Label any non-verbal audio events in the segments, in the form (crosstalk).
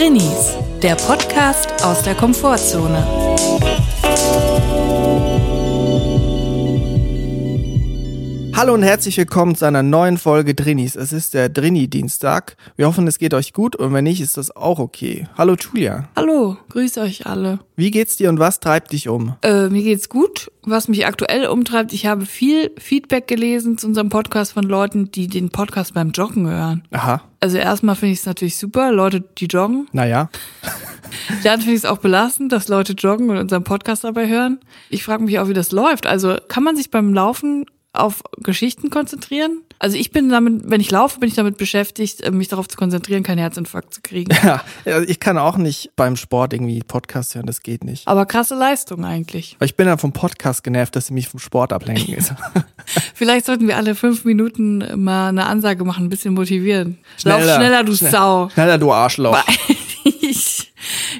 Drinnies, der Podcast aus der Komfortzone. Hallo und herzlich willkommen zu einer neuen Folge Drinnies. Es ist der Drini-Dienstag. Wir hoffen, es geht euch gut und wenn nicht, ist das auch okay. Hallo Julia. Hallo, grüß euch alle. Wie geht's dir und was treibt dich um? Äh, mir geht's gut. Was mich aktuell umtreibt, ich habe viel Feedback gelesen zu unserem Podcast von Leuten, die den Podcast beim Joggen hören. Aha. Also erstmal finde ich es natürlich super, Leute, die joggen. Naja. (laughs) Dann finde ich es auch belastend, dass Leute joggen und unseren Podcast dabei hören. Ich frage mich auch, wie das läuft. Also kann man sich beim Laufen auf Geschichten konzentrieren? Also ich bin damit, wenn ich laufe, bin ich damit beschäftigt, äh, mich darauf zu konzentrieren, keinen Herzinfarkt zu kriegen. Ja, also ich kann auch nicht beim Sport irgendwie Podcast hören, das geht nicht. Aber krasse Leistung eigentlich. Weil ich bin ja vom Podcast genervt, dass sie mich vom Sport ablenken. (laughs) (laughs) Vielleicht sollten wir alle fünf Minuten mal eine Ansage machen, ein bisschen motivieren. Lauf schneller, du Schnell- Sau. Schneller, du Arschloch. (laughs) Ich,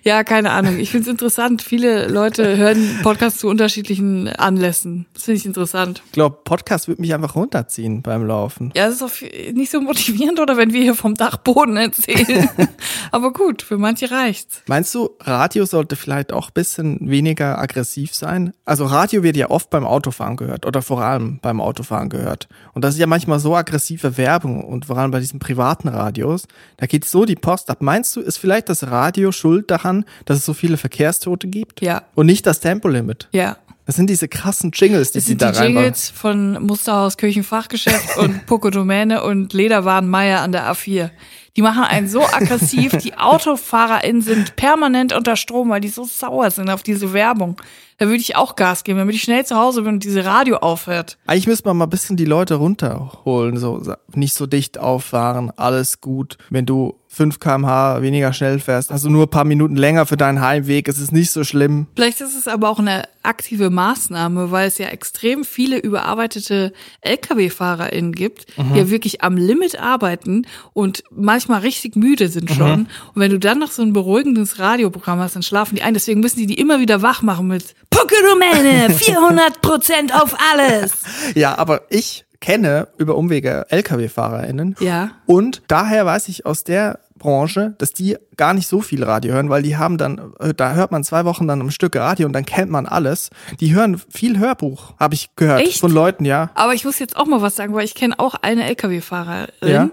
ja, keine Ahnung. Ich finde es interessant. Viele Leute hören Podcasts zu unterschiedlichen Anlässen. Das finde ich interessant. Ich glaube, Podcast wird mich einfach runterziehen beim Laufen. Ja, das ist auch nicht so motivierend, oder wenn wir hier vom Dachboden erzählen. (laughs) Aber gut, für manche reicht's. Meinst du, Radio sollte vielleicht auch ein bisschen weniger aggressiv sein? Also Radio wird ja oft beim Autofahren gehört oder vor allem beim Autofahren gehört. Und das ist ja manchmal so aggressive Werbung und vor allem bei diesen privaten Radios, da geht so die Post ab. Meinst du, ist vielleicht das Radio schuld daran, dass es so viele Verkehrstote gibt? Ja. Und nicht das Tempolimit? Ja. Das sind diese krassen Jingles, die Das sie sind da die reinbauen. Jingles von Musterhaus Kirchenfachgeschäft (laughs) und Poco Domäne und Lederwaren Meier an der A4. Die machen einen so aggressiv, die (laughs) AutofahrerInnen sind permanent unter Strom, weil die so sauer sind auf diese Werbung. Da würde ich auch Gas geben, damit ich schnell zu Hause bin und diese Radio aufhört. Eigentlich müsste man mal ein bisschen die Leute runterholen, so nicht so dicht auffahren, alles gut. Wenn du 5 kmh weniger schnell fährst, hast du nur ein paar Minuten länger für deinen Heimweg, es ist nicht so schlimm. Vielleicht ist es aber auch eine aktive Maßnahme, weil es ja extrem viele überarbeitete Lkw-FahrerInnen gibt, die ja wirklich am Limit arbeiten und manchmal richtig müde sind schon. Und wenn du dann noch so ein beruhigendes Radioprogramm hast, dann schlafen die ein. Deswegen müssen die die immer wieder wach machen mit Pokérumäne, 400 (laughs) Prozent auf alles. Ja, aber ich kenne über Umwege Lkw-FahrerInnen. Ja. Und daher weiß ich aus der Branche, dass die gar nicht so viel Radio hören, weil die haben dann, äh, da hört man zwei Wochen dann ein Stück Radio und dann kennt man alles. Die hören viel Hörbuch, habe ich gehört Echt? von Leuten, ja. Aber ich muss jetzt auch mal was sagen, weil ich kenne auch eine Lkw-Fahrerin, Ja.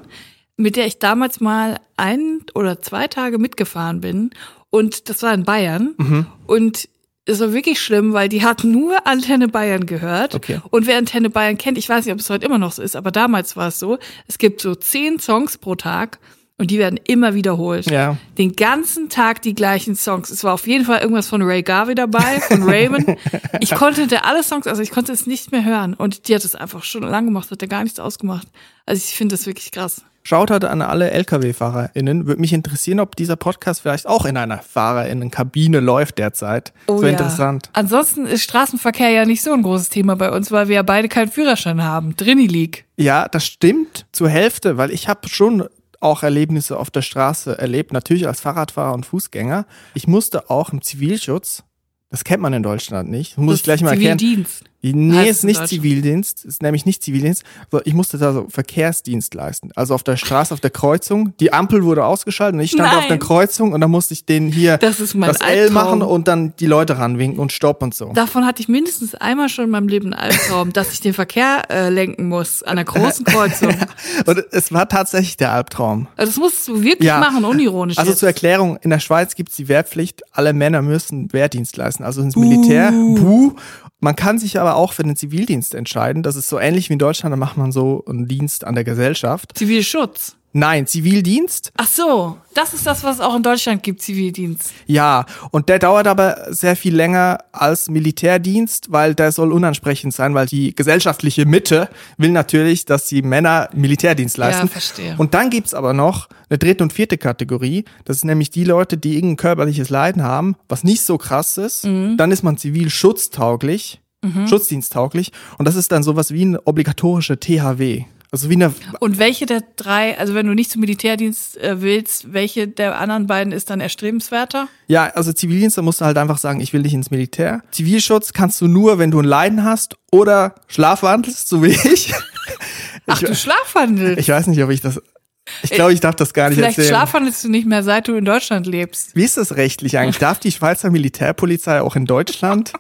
mit der ich damals mal ein oder zwei Tage mitgefahren bin. Und das war in Bayern. Mhm. Und es war wirklich schlimm, weil die hat nur Antenne Bayern gehört. Okay. Und wer Antenne Bayern kennt, ich weiß nicht, ob es heute immer noch so ist, aber damals war es so, es gibt so zehn Songs pro Tag. Und die werden immer wiederholt. Ja. Den ganzen Tag die gleichen Songs. Es war auf jeden Fall irgendwas von Ray Garvey dabei, von (laughs) Raven. Ich konnte da alle Songs, also ich konnte es nicht mehr hören. Und die hat es einfach schon lange gemacht, hat da gar nichts ausgemacht. Also ich finde das wirklich krass. Schaut an alle Lkw-FahrerInnen. Würde mich interessieren, ob dieser Podcast vielleicht auch in einer FahrerInnenkabine läuft derzeit. so interessant. Ansonsten ist Straßenverkehr ja nicht so ein großes Thema bei uns, weil wir ja beide keinen Führerschein haben. Drini League. Ja, das stimmt zur Hälfte, weil ich habe schon auch Erlebnisse auf der Straße erlebt, natürlich als Fahrradfahrer und Fußgänger. Ich musste auch im Zivilschutz, das kennt man in Deutschland nicht, muss ich gleich mal erklären. Zivildienst. Nee, ist nicht. Zivildienst, ist nämlich nicht Zivildienst. Ich musste da so Verkehrsdienst leisten. Also auf der Straße, auf der Kreuzung. Die Ampel wurde ausgeschaltet und ich stand auf der Nein. Kreuzung und dann musste ich den hier Das das L machen und dann die Leute ranwinken und Stopp und so. Davon hatte ich mindestens einmal schon in meinem Leben einen Albtraum, dass ich den Verkehr äh, lenken muss an einer großen (laughs) Kreuzung. Und es war tatsächlich der Albtraum. Also das musst du wirklich Ja. machen, unironisch. Also jetzt. zur Erklärung, in der Schweiz gibt's die Wehrpflicht, alle Männer müssen Wehrdienst leisten, also ins Militär. Buh. Man kann sich aber auch für den Zivildienst entscheiden. Das ist so ähnlich wie in Deutschland, da macht man so einen Dienst an der Gesellschaft. Zivilschutz. Nein, Zivildienst, Ach so, das ist das, was es auch in Deutschland gibt, Zivildienst. ja. Und der dauert aber sehr viel länger als Militärdienst, weil der soll unansprechend sein, weil die gesellschaftliche Mitte will natürlich, dass die Männer Militärdienst leisten. verstehe. Und dann gibt's aber noch eine dritte und vierte Kategorie. Das sind nämlich die Leute, die irgendein körperliches Leiden haben, was nicht so krass ist. Mhm. Dann ist man zivilschutztauglich, schutzdiensttauglich. Und das ist dann sowas wie eine obligatorische THW. Also wie eine, Und welche der drei, also wenn du nicht zum Militärdienst äh, willst, welche der anderen beiden ist dann erstrebenswerter? ja, also Zivildienst, da musst du halt einfach sagen, ich will nicht ins Militär. Zivilschutz kannst du nur, wenn du ein Leiden hast oder schlafwandelst, so wie ich. Ach, du Schlafwandel. Ich weiß nicht, ob ich das Ich glaube, ich darf das gar nicht Vielleicht erzählen. schlafwandelst du nicht mehr, seit du in Deutschland lebst. Wie ist das rechtlich eigentlich? Darf die Schweizer Militärpolizei auch in Deutschland?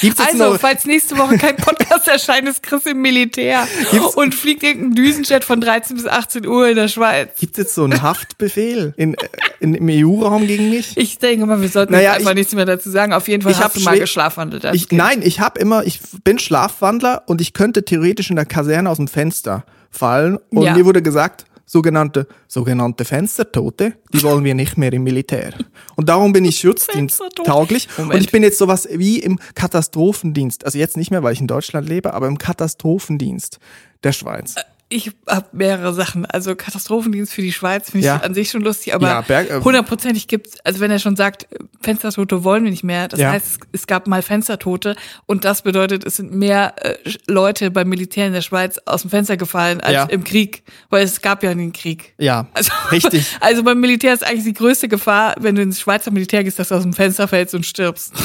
Gibt's jetzt Also, noch, falls nächste Woche kein Podcast (laughs) erscheint, ist Chris im Militär und fliegt irgendein Düsenjet von 13 bis 18 Uhr in der Schweiz. gibt's jetzt so einen Haftbefehl in, äh, in, im EU-Raum gegen mich? Ich denke mal, wir sollten Naja, einfach ich- nichts mehr dazu sagen. Auf jeden Fall Ich hast du mal geschlafwandelt. Ich, nein, ich habe immer, ich bin Schlafwandler und ich könnte theoretisch in der Kaserne aus dem Fenster fallen. Und Ja. mir wurde gesagt, sogenannte, sogenannte Fenstertote, die (laughs) wollen wir nicht mehr im Militär. Und darum bin ich Schutzdienst Fenstertote. tauglich. Moment. Und ich bin jetzt sowas wie im Katastrophendienst. Also jetzt nicht mehr, weil ich in Deutschland lebe, aber im Katastrophendienst der Schweiz. Ich habe mehrere Sachen. Also Katastrophendienst für die Schweiz finde ich Ja. an sich schon lustig, aber Ja, äh, hundertprozentig gibt's, also wenn er schon sagt, Fenstertote wollen wir nicht mehr, das Ja. heißt, es, es gab mal Fenstertote und das bedeutet, es sind mehr äh, Leute beim Militär in der Schweiz aus dem Fenster gefallen als Ja. im Krieg, weil es gab ja den Krieg. Ja, Also, richtig. (laughs) Also beim Militär ist eigentlich die größte Gefahr, wenn du ins Schweizer Militär gehst, dass du aus dem Fenster fällst und stirbst. (laughs)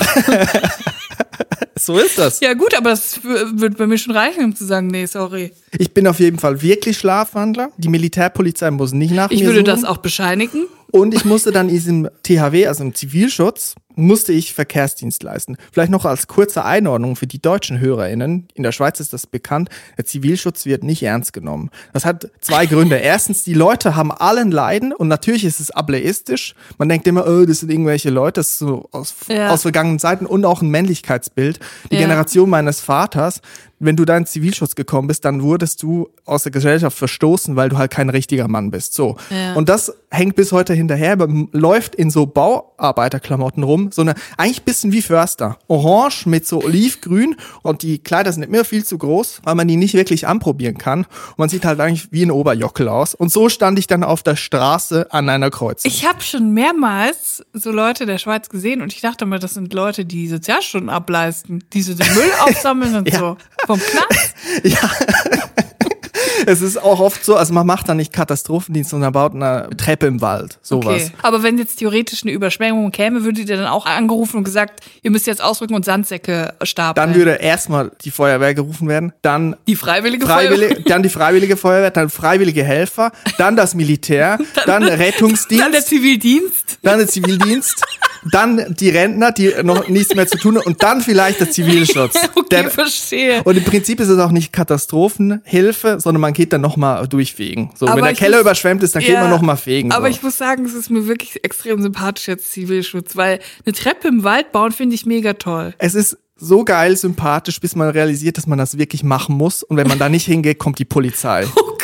(laughs) So ist das. Ja gut, aber das wird bei mir schon reichen, um zu sagen, nee, sorry. Ich bin auf jeden Fall wirklich Schlafwandler. Die Militärpolizei muss nicht nach Ich mir würde suchen. das auch bescheinigen. Und ich musste dann in diesem THW, also im Zivilschutz, musste ich Verkehrsdienst leisten. Vielleicht noch als kurze Einordnung für die deutschen HörerInnen. In der Schweiz ist das bekannt. Der Zivilschutz wird nicht ernst genommen. Das hat zwei Gründe. Erstens, die Leute haben allen Leiden und natürlich ist es ableistisch. Man denkt immer, oh, das sind irgendwelche Leute, das ist so aus, Ja. aus vergangenen Zeiten und auch ein Männlichkeitsbild. Die Ja. Generation meines Vaters, wenn du da in Zivilschutz gekommen bist, dann wurdest du aus der Gesellschaft verstoßen, weil du halt kein richtiger Mann bist. So. Ja. Und das hängt bis heute hinterher, man läuft in so Bauarbeiterklamotten rum, so eine, eigentlich bisschen wie Förster. Orange mit so olivgrün und die Kleider sind immer viel zu groß, weil man die nicht wirklich anprobieren kann. Und man sieht halt eigentlich wie ein Oberjockel aus. Und so stand ich dann auf der Straße an einer Kreuzung. Ich habe schon mehrmals so Leute der Schweiz gesehen und ich dachte mal, das sind Leute, die Sozialstunden ableisten, die so den Müll (laughs) aufsammeln und Ja. so. Vom Knast? (laughs) Ja. es ist auch oft so, also man macht da nicht Katastrophendienst, sondern baut eine Treppe im Wald. Sowas. Okay. Aber wenn jetzt theoretisch eine Überschwemmung käme, würdet ihr dann auch angerufen und gesagt, ihr müsst jetzt ausrücken und Sandsäcke stapeln. Dann würde erstmal die Feuerwehr gerufen werden, dann die freiwillige Freiwillige, Feuerwehr. (laughs) dann die Freiwillige Feuerwehr, dann freiwillige Helfer, dann das Militär, (laughs) dann, der Rettungsdienst, Dann der Zivildienst. dann der Zivildienst, dann die Rentner, die noch (laughs) nichts mehr zu tun haben und dann vielleicht der Zivilschutz. (laughs) Okay, Der, verstehe. und im Prinzip ist es auch nicht Katastrophenhilfe, sondern man geht dann nochmal durchfegen. So, Aber wenn der Keller muss- überschwemmt ist, dann geht Ja, man nochmal fegen. Aber so. ich muss sagen, es ist mir wirklich extrem sympathisch jetzt Zivilschutz, weil eine Treppe im Wald bauen finde ich mega toll. es ist so geil sympathisch, bis man realisiert, dass man das wirklich machen muss. Und wenn man da nicht hingeht, kommt die Polizei. (laughs)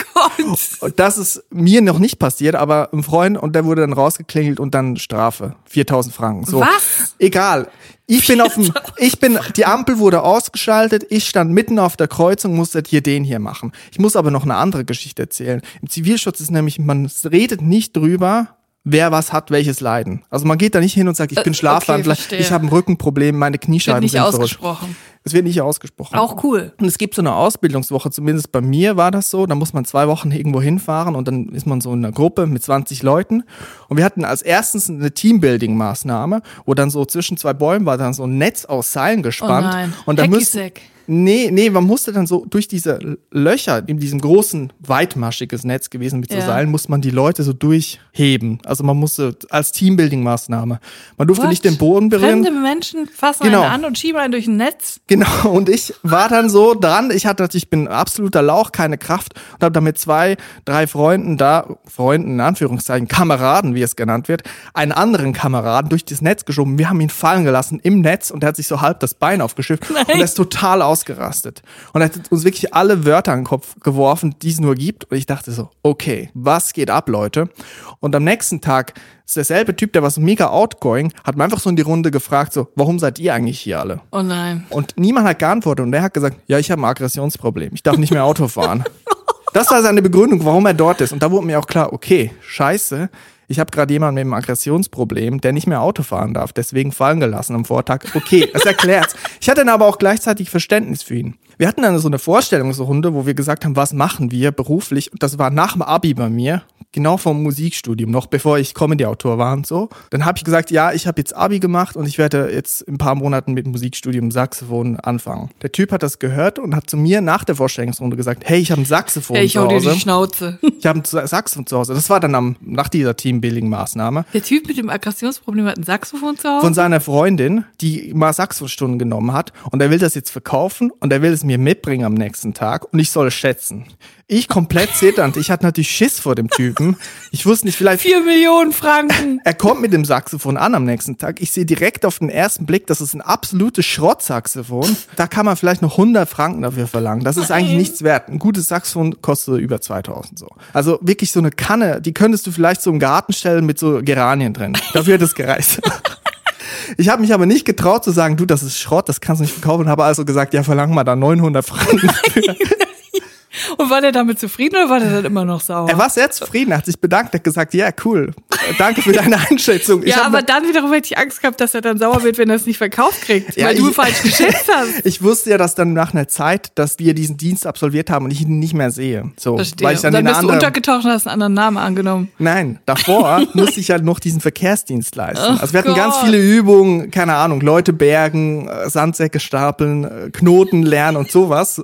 Und das ist mir noch nicht passiert, aber ein Freund und der wurde dann rausgeklingelt und dann Strafe. 4000 Franken. So. Was? Egal. Ich bin auf dem, ich bin, die Ampel wurde ausgeschaltet, ich stand mitten auf der Kreuzung, musste hier den hier machen. Ich muss aber noch eine andere Geschichte erzählen. Im Zivilschutz ist nämlich, man redet nicht drüber, wer was hat, welches Leiden. Also man geht da nicht hin und sagt, ich bin Äh, Schlafwandler, okay, ich habe ein Rückenproblem, meine Wird Kniescheiben nicht sind verrückt. ausgesprochen. Es wird nicht ausgesprochen. Auch cool. Und es gibt so eine Ausbildungswoche, zumindest bei mir war das so. Da muss man zwei Wochen irgendwo hinfahren und dann ist man so in einer Gruppe mit 20 Leuten. Und wir hatten als erstens eine Teambuilding-Maßnahme, wo dann so zwischen zwei Bäumen war dann so ein Netz aus Seilen gespannt. Oh nein. Und da Hacky müssen. Nee, nee, man musste dann so durch diese Löcher in diesem großen, weitmaschiges Netz gewesen mit so Ja. Seilen, muss man die Leute so durchheben. Also man musste als Teambuilding-Maßnahme. Man durfte What? nicht den Boden berühren. Fremde Menschen fassen Genau. einen an und schieben einen durch ein Netz. Genau, und ich war dann so dran, ich hatte, ich bin absoluter Lauch, keine Kraft und habe dann mit zwei, drei Freunden da, Freunden in Anführungszeichen, Kameraden, wie es genannt wird, einen anderen Kameraden durch das Netz geschoben. Wir haben ihn fallen gelassen im Netz und er hat sich so halb das Bein aufgeschifft und er ist total ausgerastet. Und er hat uns wirklich alle Wörter in den Kopf geworfen, die es nur gibt. Und ich dachte so, okay, was geht ab, Leute? Und am nächsten Tag ist derselbe Typ, der war so mega outgoing, hat mir einfach so in die Runde gefragt, so, warum seid ihr eigentlich hier alle? Oh nein. Und niemand hat geantwortet und er hat gesagt, ja, ich habe ein Aggressionsproblem. Ich darf nicht mehr Auto fahren. (laughs) Das war seine Begründung, warum er dort ist. Und da wurde mir auch klar, okay, scheiße, ich habe gerade jemanden mit einem Aggressionsproblem, der nicht mehr Auto fahren darf, deswegen fallen gelassen am Vortag. Okay, das erklärt's. Ich hatte dann aber auch gleichzeitig Verständnis für ihn. Wir hatten dann so eine Vorstellungsrunde, wo wir gesagt haben, was machen wir beruflich? Und das war nach dem Abi bei mir, genau vom Musikstudium, noch bevor ich Comedy-Autor war und so. Dann habe ich gesagt, ja, ich habe jetzt Abi gemacht und ich werde jetzt in ein paar Monaten mit dem Musikstudium Saxophon anfangen. Der Typ hat das gehört und hat zu mir nach der Vorstellungsrunde gesagt, hey, ich habe ein Saxophon Ey, ich zu hau dir Hause. die Schnauze. Ich habe ein Saxophon zu Hause. Das war dann am, nach dieser Teambuilding-Maßnahme. Der Typ mit dem Aggressionsproblem hat ein Saxophon zu Hause? Von seiner Freundin, die mal Saxophonstunden genommen hat. Und er will das jetzt verkaufen und er will es mir mitbringen am nächsten Tag. Und ich soll es schätzen. Ich komplett zitternd. Ich hatte natürlich Schiss vor dem Typen. Ich wusste nicht, vielleicht. Vier Millionen Franken. Er kommt mit dem Saxophon an am nächsten Tag. Ich sehe direkt auf den ersten Blick, das ist ein absolutes Schrottsaxophon. Da kann man vielleicht noch 100 Franken dafür verlangen. Das ist eigentlich nichts wert. Ein gutes Saxophon kostet über 2000 so. Also wirklich so eine Kanne, die könntest du vielleicht so im Garten stellen mit so Geranien drin. Dafür hätte es gereicht. (laughs) Ich habe mich aber nicht getraut zu sagen, du, das ist Schrott, das kannst du nicht verkaufen. Und habe also gesagt, ja, verlang mal da 900 Franken. (laughs) (laughs) Und war der damit zufrieden oder war der dann immer noch sauer? Er war sehr zufrieden, hat sich bedankt, hat gesagt, ja, cool, danke für deine Einschätzung. ja, aber dann wiederum hätte ich Angst gehabt, dass er dann sauer wird, wenn er es nicht verkauft kriegt, Ja, weil du falsch geschätzt (laughs) hast. Ich wusste ja, dass dann nach einer Zeit, dass wir diesen Dienst absolviert haben und ich ihn nicht mehr sehe. So, Verstehe. weil ich dann, und dann bist du anderen, untergetaucht und hast einen anderen Namen angenommen. Nein, davor (laughs) musste ich halt noch diesen Verkehrsdienst leisten. Ach also wir hatten ganz Gott. viele Übungen, keine Ahnung, Leute bergen, äh, Sandsäcke stapeln, äh, Knoten lernen und sowas.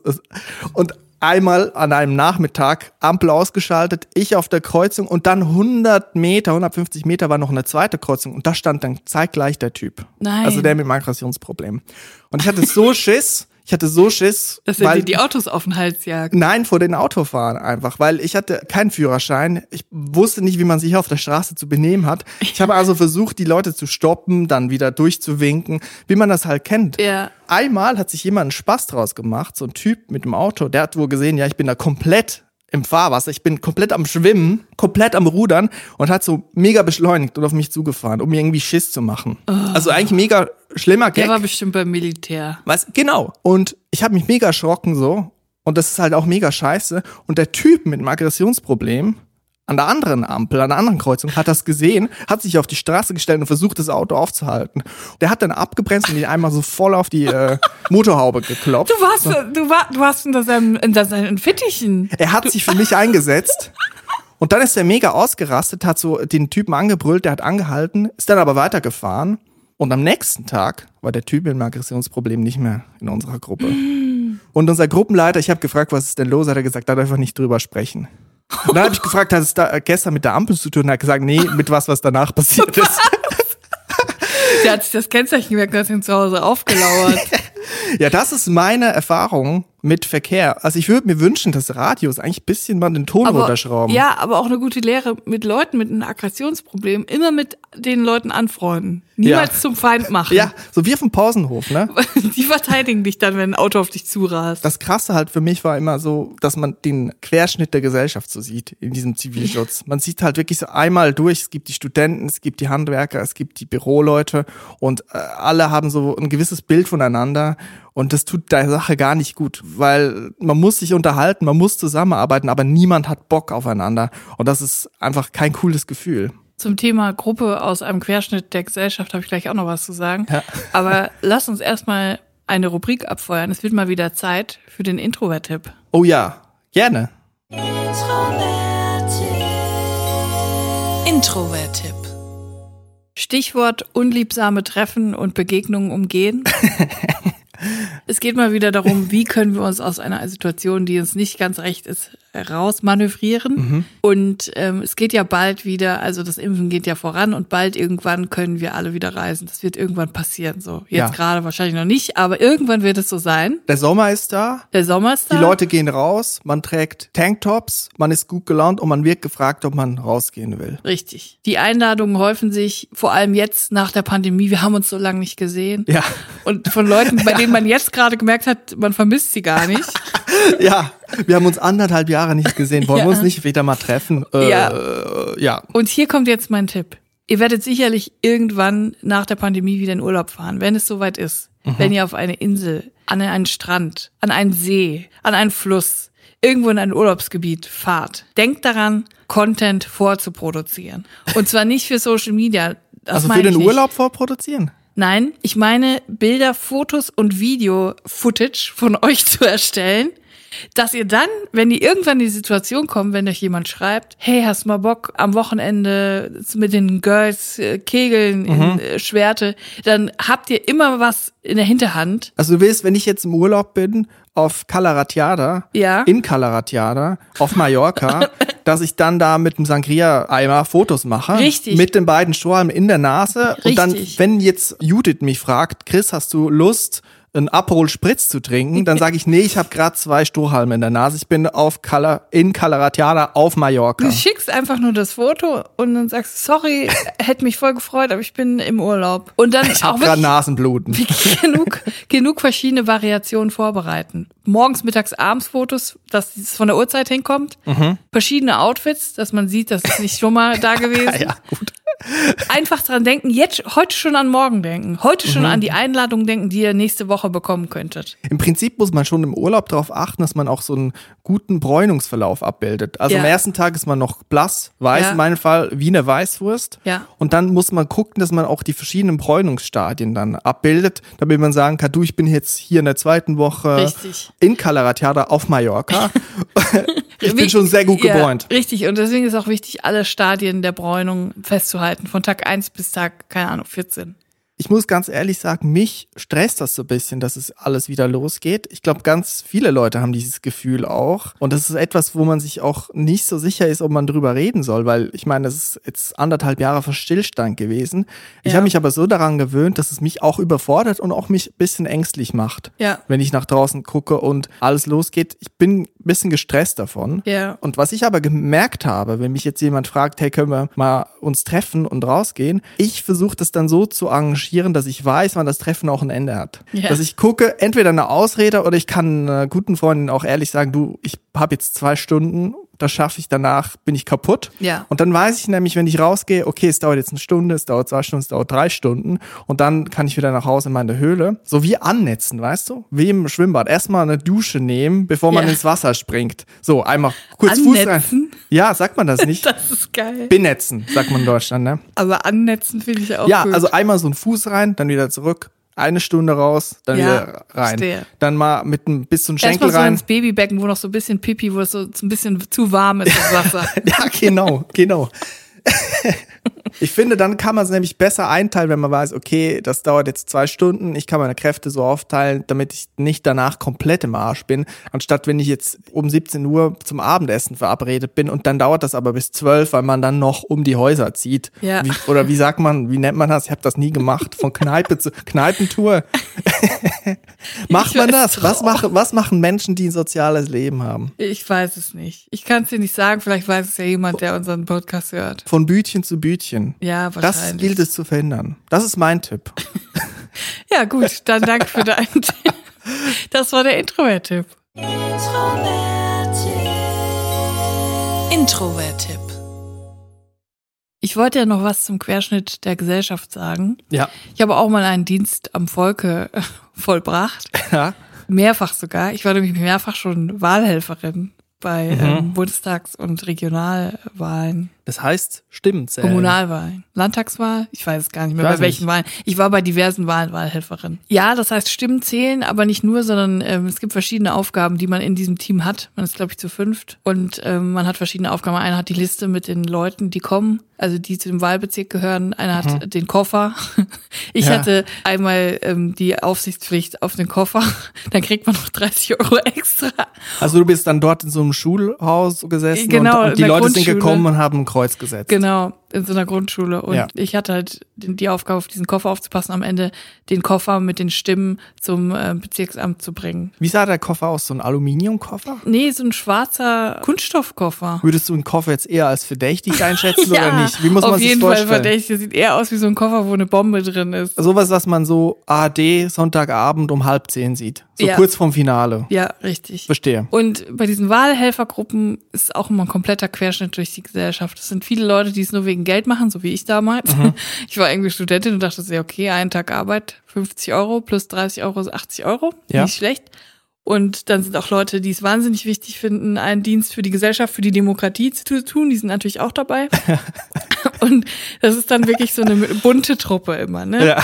Und einmal an einem Nachmittag Ampel ausgeschaltet, ich auf der Kreuzung und dann 100 Meter, 150 Meter war noch eine zweite Kreuzung und da stand dann zeitgleich der Typ. Nein. Also der mit dem Aggressionsproblem. Und ich hatte so (laughs) Schiss, ich hatte so Schiss, Dass er dir die Autos auf den Hals jagt. Nein, vor den Autofahren einfach, weil ich hatte keinen Führerschein. Ich wusste nicht, wie man sich auf der Straße zu benehmen hat. Ich habe also versucht, die Leute zu stoppen, dann wieder durchzuwinken, wie man das halt kennt. Ja. Einmal hat sich jemand einen Spaß draus gemacht, so ein Typ mit dem Auto, der hat wohl gesehen, ja, ich bin da komplett im Fahrwasser, ich bin komplett am Schwimmen, komplett am Rudern und hat so mega beschleunigt und auf mich zugefahren, um mir irgendwie Schiss zu machen. Also eigentlich mega schlimmer Gag. Der war bestimmt beim Militär. Was? Genau. Und ich habe mich mega erschrocken so. Und das ist halt auch mega scheiße. Und der Typ mit dem Aggressionsproblem an der anderen Ampel, an der anderen Kreuzung, hat das gesehen, hat sich auf die Straße gestellt und versucht, das Auto aufzuhalten. Der hat dann abgebremst und ihn einmal so voll auf die äh, (laughs) Motorhaube geklopft. Du warst, du war, du warst in seinem, in seinen Fittichen. Er hat sich für mich eingesetzt. Und dann ist er mega ausgerastet, hat so den Typen angebrüllt, der hat angehalten, ist dann aber weitergefahren. Und am nächsten Tag war der Typ mit dem Aggressionsproblem nicht mehr in unserer Gruppe. (gasps) Und unser Gruppenleiter, ich habe gefragt, was ist denn los, hat er gesagt, darf einfach nicht drüber sprechen. Und dann habe ich gefragt, hat es da gestern mit der Ampel zu tun? Und er hat gesagt, nee, mit was, was danach passiert ist. (laughs) Der hat sich das Kennzeichen gemerkt und zu Hause aufgelauert. (laughs) Ja, das ist meine Erfahrung mit Verkehr. Also ich würde mir wünschen, dass Radios eigentlich ein bisschen mal den Ton runterschrauben. ja, aber auch eine gute Lehre mit Leuten mit einem Aggressionsproblem, immer mit den Leuten anfreunden. Niemals Ja. zum Feind machen. ja, so wie auf dem Pausenhof, ne? (laughs) Die verteidigen dich dann, wenn ein Auto auf dich zurast. Das Krasse halt für mich war immer so, dass man den Querschnitt der Gesellschaft so sieht in diesem Zivilschutz. Man sieht halt wirklich so einmal durch, es gibt die Studenten, es gibt die Handwerker, es gibt die Büroleute und äh, alle haben so ein gewisses Bild voneinander und das tut der Sache gar nicht gut, weil man muss sich unterhalten, man muss zusammenarbeiten, aber niemand hat Bock aufeinander und das ist einfach kein cooles Gefühl. Zum Thema Gruppe aus einem Querschnitt der Gesellschaft habe ich gleich auch noch was zu sagen. Ja. Aber lass uns erstmal eine Rubrik abfeuern. Es wird mal wieder Zeit für den Introvert-Tipp. Oh ja, gerne. Introvert-Tipp. Stichwort unliebsame Treffen und Begegnungen umgehen. (laughs) es geht mal wieder darum, wie können wir uns aus einer Situation, die uns nicht ganz recht ist, rausmanövrieren. Und ähm, es geht ja bald wieder, also das Impfen geht ja voran und bald irgendwann können wir alle wieder reisen. Das wird irgendwann passieren. So jetzt Ja. gerade wahrscheinlich noch nicht, aber irgendwann wird es so sein. Der Sommer ist da, Der Sommer ist da. Die Leute gehen raus, man trägt Tanktops, man ist gut gelaunt und man wird gefragt, ob man rausgehen will. Richtig. Die Einladungen häufen sich, vor allem jetzt nach der Pandemie. Wir haben uns so lange nicht gesehen. Ja, Und von Leuten, bei (laughs) denen man jetzt gerade gemerkt hat, man vermisst sie gar nicht. (laughs) ja. Wir haben uns anderthalb Jahre nicht gesehen. Wollen Ja. wir uns nicht wieder mal treffen? Äh, Ja. ja. Und hier kommt jetzt mein Tipp. Ihr werdet sicherlich irgendwann nach der Pandemie wieder in Urlaub fahren, wenn es soweit ist. Wenn ihr auf eine Insel, an einen Strand, an einen See, an einen Fluss, irgendwo in ein Urlaubsgebiet fahrt. Denkt daran, Content vorzuproduzieren. Und zwar nicht für Social Media. Das Also für den. Urlaub vorproduzieren? Nein, ich meine Bilder, Fotos und Video-Footage von (laughs) euch zu erstellen, dass ihr dann, wenn ihr irgendwann in die Situation kommt, wenn euch jemand schreibt, hey, hast mal Bock am Wochenende mit den Girls äh, kegeln in äh, Schwerte, dann habt ihr immer was in der Hinterhand. Also du willst, wenn ich jetzt im Urlaub bin, auf Calaratiada, Ja. in Calaratiada, auf Mallorca, (laughs) dass ich dann da mit dem Sangria-Eimer Fotos mache. Richtig. Mit den beiden Strohhalmen in der Nase. Und dann, Richtig. wenn jetzt Judith mich fragt, Chris, hast du Lust, einen Aperol Spritz zu trinken, dann sage ich, nee, ich habe gerade zwei Strohhalme in der Nase. Ich bin auf Cala, in Calaratiada auf Mallorca. Du schickst einfach nur das Foto und dann sagst, sorry, hätte mich voll gefreut, aber ich bin im Urlaub. Und dann Ich auch habe gerade Nasenbluten. (laughs) genug, genug verschiedene Variationen vorbereiten. Morgens, mittags, abends Fotos, dass es von der Uhrzeit hinkommt. Mhm. Verschiedene Outfits, dass man sieht, das ist nicht schon mal da (laughs) gewesen. Ja, gut. Einfach dran denken, jetzt, heute schon an morgen denken. Heute Mhm. schon an die Einladung denken, die ihr nächste Woche bekommen könntet. Im Prinzip muss man schon im Urlaub darauf achten, dass man auch so einen guten Bräunungsverlauf abbildet. Also Ja. am ersten Tag ist man noch blass, weiß Ja. in meinem Fall wie eine Weißwurst. Ja. Und dann muss man gucken, dass man auch die verschiedenen Bräunungsstadien dann abbildet, damit man sagen kann, du, ich bin jetzt hier in der zweiten Woche Richtig. in Calaratiada auf Mallorca. (laughs) ich bin schon sehr gut gebräunt. Richtig, und deswegen ist auch wichtig, alle Stadien der Bräunung festzuhalten. Von Tag 1 bis Tag, keine Ahnung, 14. Ich muss ganz ehrlich sagen, mich stresst das so ein bisschen, dass es alles wieder losgeht. Ich glaube, ganz viele Leute haben dieses Gefühl auch. Und das ist etwas, wo man sich auch nicht so sicher ist, ob man drüber reden soll, weil ich meine, das ist jetzt anderthalb Jahre von Stillstand gewesen. Ich Ja. habe mich aber so daran gewöhnt, dass es mich auch überfordert und auch mich ein bisschen ängstlich macht. Ja. Wenn ich nach draußen gucke und alles losgeht. Ich bin bisschen gestresst davon. Ja. Und was ich aber gemerkt habe, wenn mich jetzt jemand fragt, hey, können wir mal uns treffen und rausgehen, ich versuche das dann so zu arrangieren, dass ich weiß, wann das Treffen auch ein Ende hat. Ja. Dass ich gucke, entweder eine Ausrede oder ich kann einer guten Freundin auch ehrlich sagen, du, ich habe jetzt zwei Stunden, das schaffe ich danach, bin ich kaputt. Ja. Und dann weiß ich nämlich, wenn ich rausgehe, okay, es dauert jetzt eine Stunde, es dauert zwei Stunden, es dauert drei Stunden und dann kann ich wieder nach Hause in meine Höhle. So wie annetzen, weißt du? Wie im Schwimmbad. Erstmal eine Dusche nehmen, bevor man Ja. ins Wasser springt. So, einmal kurz Fuß rein. Annetzen? Ja, sagt man das nicht? (laughs) Das ist geil. Benetzen, sagt man in Deutschland, ne? Aber annetzen finde ich auch Ja, gut. also einmal so ein Fuß rein, dann wieder zurück, eine Stunde raus, dann Ja, wieder rein. verstehe. Dann mal mit ein bisschen Schenkel Erstmal so rein. ins Babybecken, wo noch so ein bisschen Pipi, wo es so ein bisschen zu warm ist, das (laughs) Wasser. Ja, genau, genau. Ich finde, dann kann man es nämlich besser einteilen, wenn man weiß, okay, das dauert jetzt zwei Stunden, ich kann meine Kräfte so aufteilen, damit ich nicht danach komplett im Arsch bin, anstatt wenn ich jetzt um 17 Uhr zum Abendessen verabredet bin und dann dauert das aber bis 12, weil man dann noch um die Häuser zieht. Ja. Wie, oder wie sagt man, wie nennt man das? Ich habe das nie gemacht. Von Kneipe zu (laughs) Kneipentour. Macht man das? Was machen, was machen Menschen, die ein soziales Leben haben? Ich weiß es nicht. Ich kann es dir nicht sagen. Vielleicht weiß es ja jemand, der unseren Podcast hört. Von Bütchen zu Bütchen. Ja, Das wahrscheinlich. gilt es zu verhindern. Das ist mein Tipp. (laughs) Ja, gut. Dann danke für deinen Tipp. Das war der Introvert-Tipp. Introvert-Tipp. Ich wollte ja noch was zum Querschnitt der Gesellschaft sagen. Ja. Ich habe auch mal einen Dienst am Volke äh, vollbracht. ja. Mehrfach sogar. Ich war nämlich mehrfach schon Wahlhelferin bei ähm, Bundestags- und Regionalwahlen, Das heißt, Stimmen zählen. Kommunalwahlen, Landtagswahl, ich weiß es gar nicht mehr, weiß bei welchen nicht. Wahlen. Ich war bei diversen Wahlen Wahlhelferin. Ja, das heißt, Stimmen zählen, aber nicht nur, sondern ähm, es gibt verschiedene Aufgaben, die man in diesem Team hat. Man ist, glaube ich, zu fünft und ähm, man hat verschiedene Aufgaben. Einer hat die Liste mit den Leuten, die kommen, also die zu dem Wahlbezirk gehören. Einer hat den Koffer. (laughs) Ich Ja. hatte einmal ähm, die Aufsichtspflicht auf den Koffer. (laughs) Dann kriegt man noch 30 Euro extra. Also du bist dann dort in so einem Schulhaus gesessen Genau, und, und die Leute sind gekommen und haben ein Kreuz gesetzt. Genau, in so einer Grundschule. Und Ja. ich hatte halt die Aufgabe, auf diesen Koffer aufzupassen, am Ende den Koffer mit den Stimmen zum äh, Bezirksamt zu bringen. Wie sah der Koffer aus? So ein Aluminiumkoffer? Nee, so ein schwarzer Kunststoffkoffer. Würdest du einen Koffer jetzt eher als verdächtig einschätzen (laughs) oder nicht? Wie muss auf man sich jeden vorstellen? Fall verdächtig. Das sieht eher aus wie so ein Koffer, wo eine Bombe drin ist. Sowas, was man so AD Sonntagabend um halb zehn sieht. So Ja. kurz vorm Finale. Ja, richtig. Verstehe. Und bei diesen Wahlhelfergruppen ist auch immer ein kompletter Querschnitt durch die Gesellschaft. Es sind viele Leute, die es nur wegen Geld machen, so wie ich damals. Mhm. (laughs) Ich war irgendwie Studentin und dachte, sehr okay, einen Tag Arbeit, 50 Euro plus 30 Euro, ist 80 Euro. Ja. Nicht schlecht. Und dann sind auch Leute, die es wahnsinnig wichtig finden, einen Dienst für die Gesellschaft, für die Demokratie zu tun. Die sind natürlich auch dabei. (laughs) (laughs) und das ist dann wirklich so eine bunte Truppe immer, ne? Ja.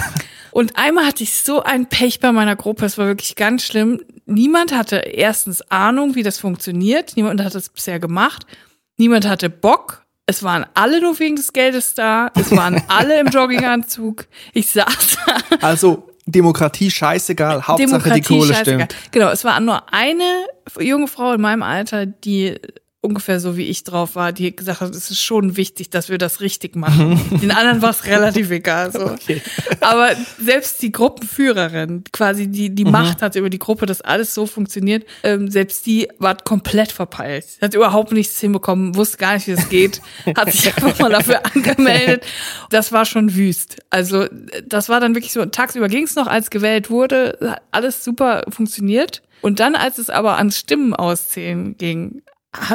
Und einmal hatte ich so ein Pech bei meiner Gruppe, es war wirklich ganz schlimm. Niemand hatte erstens Ahnung, wie das funktioniert. Niemand hat das bisher gemacht. Niemand hatte Bock. Es waren alle nur wegen des Geldes da. Es waren (laughs) alle im Jogginganzug. Ich saß da. Also Demokratie scheißegal, Hauptsache die Kohle scheißegal. stimmt. Genau, es war nur eine junge Frau in meinem Alter, die ungefähr so wie ich drauf war, die gesagt hat, es ist schon wichtig, dass wir das richtig machen. (laughs) Den anderen war es relativ egal. So. Okay. Aber selbst die Gruppenführerin, quasi die die Macht hatte über die Gruppe, dass alles so funktioniert, ähm, selbst die war komplett verpeilt. Hat überhaupt nichts hinbekommen, wusste gar nicht, wie es geht, hat sich (laughs) einfach mal dafür angemeldet. Das war schon wüst. Also das war dann wirklich so, tagsüber ging es noch, als gewählt wurde, hat alles super funktioniert. Und dann, als es aber ans Stimmen auszählen ging,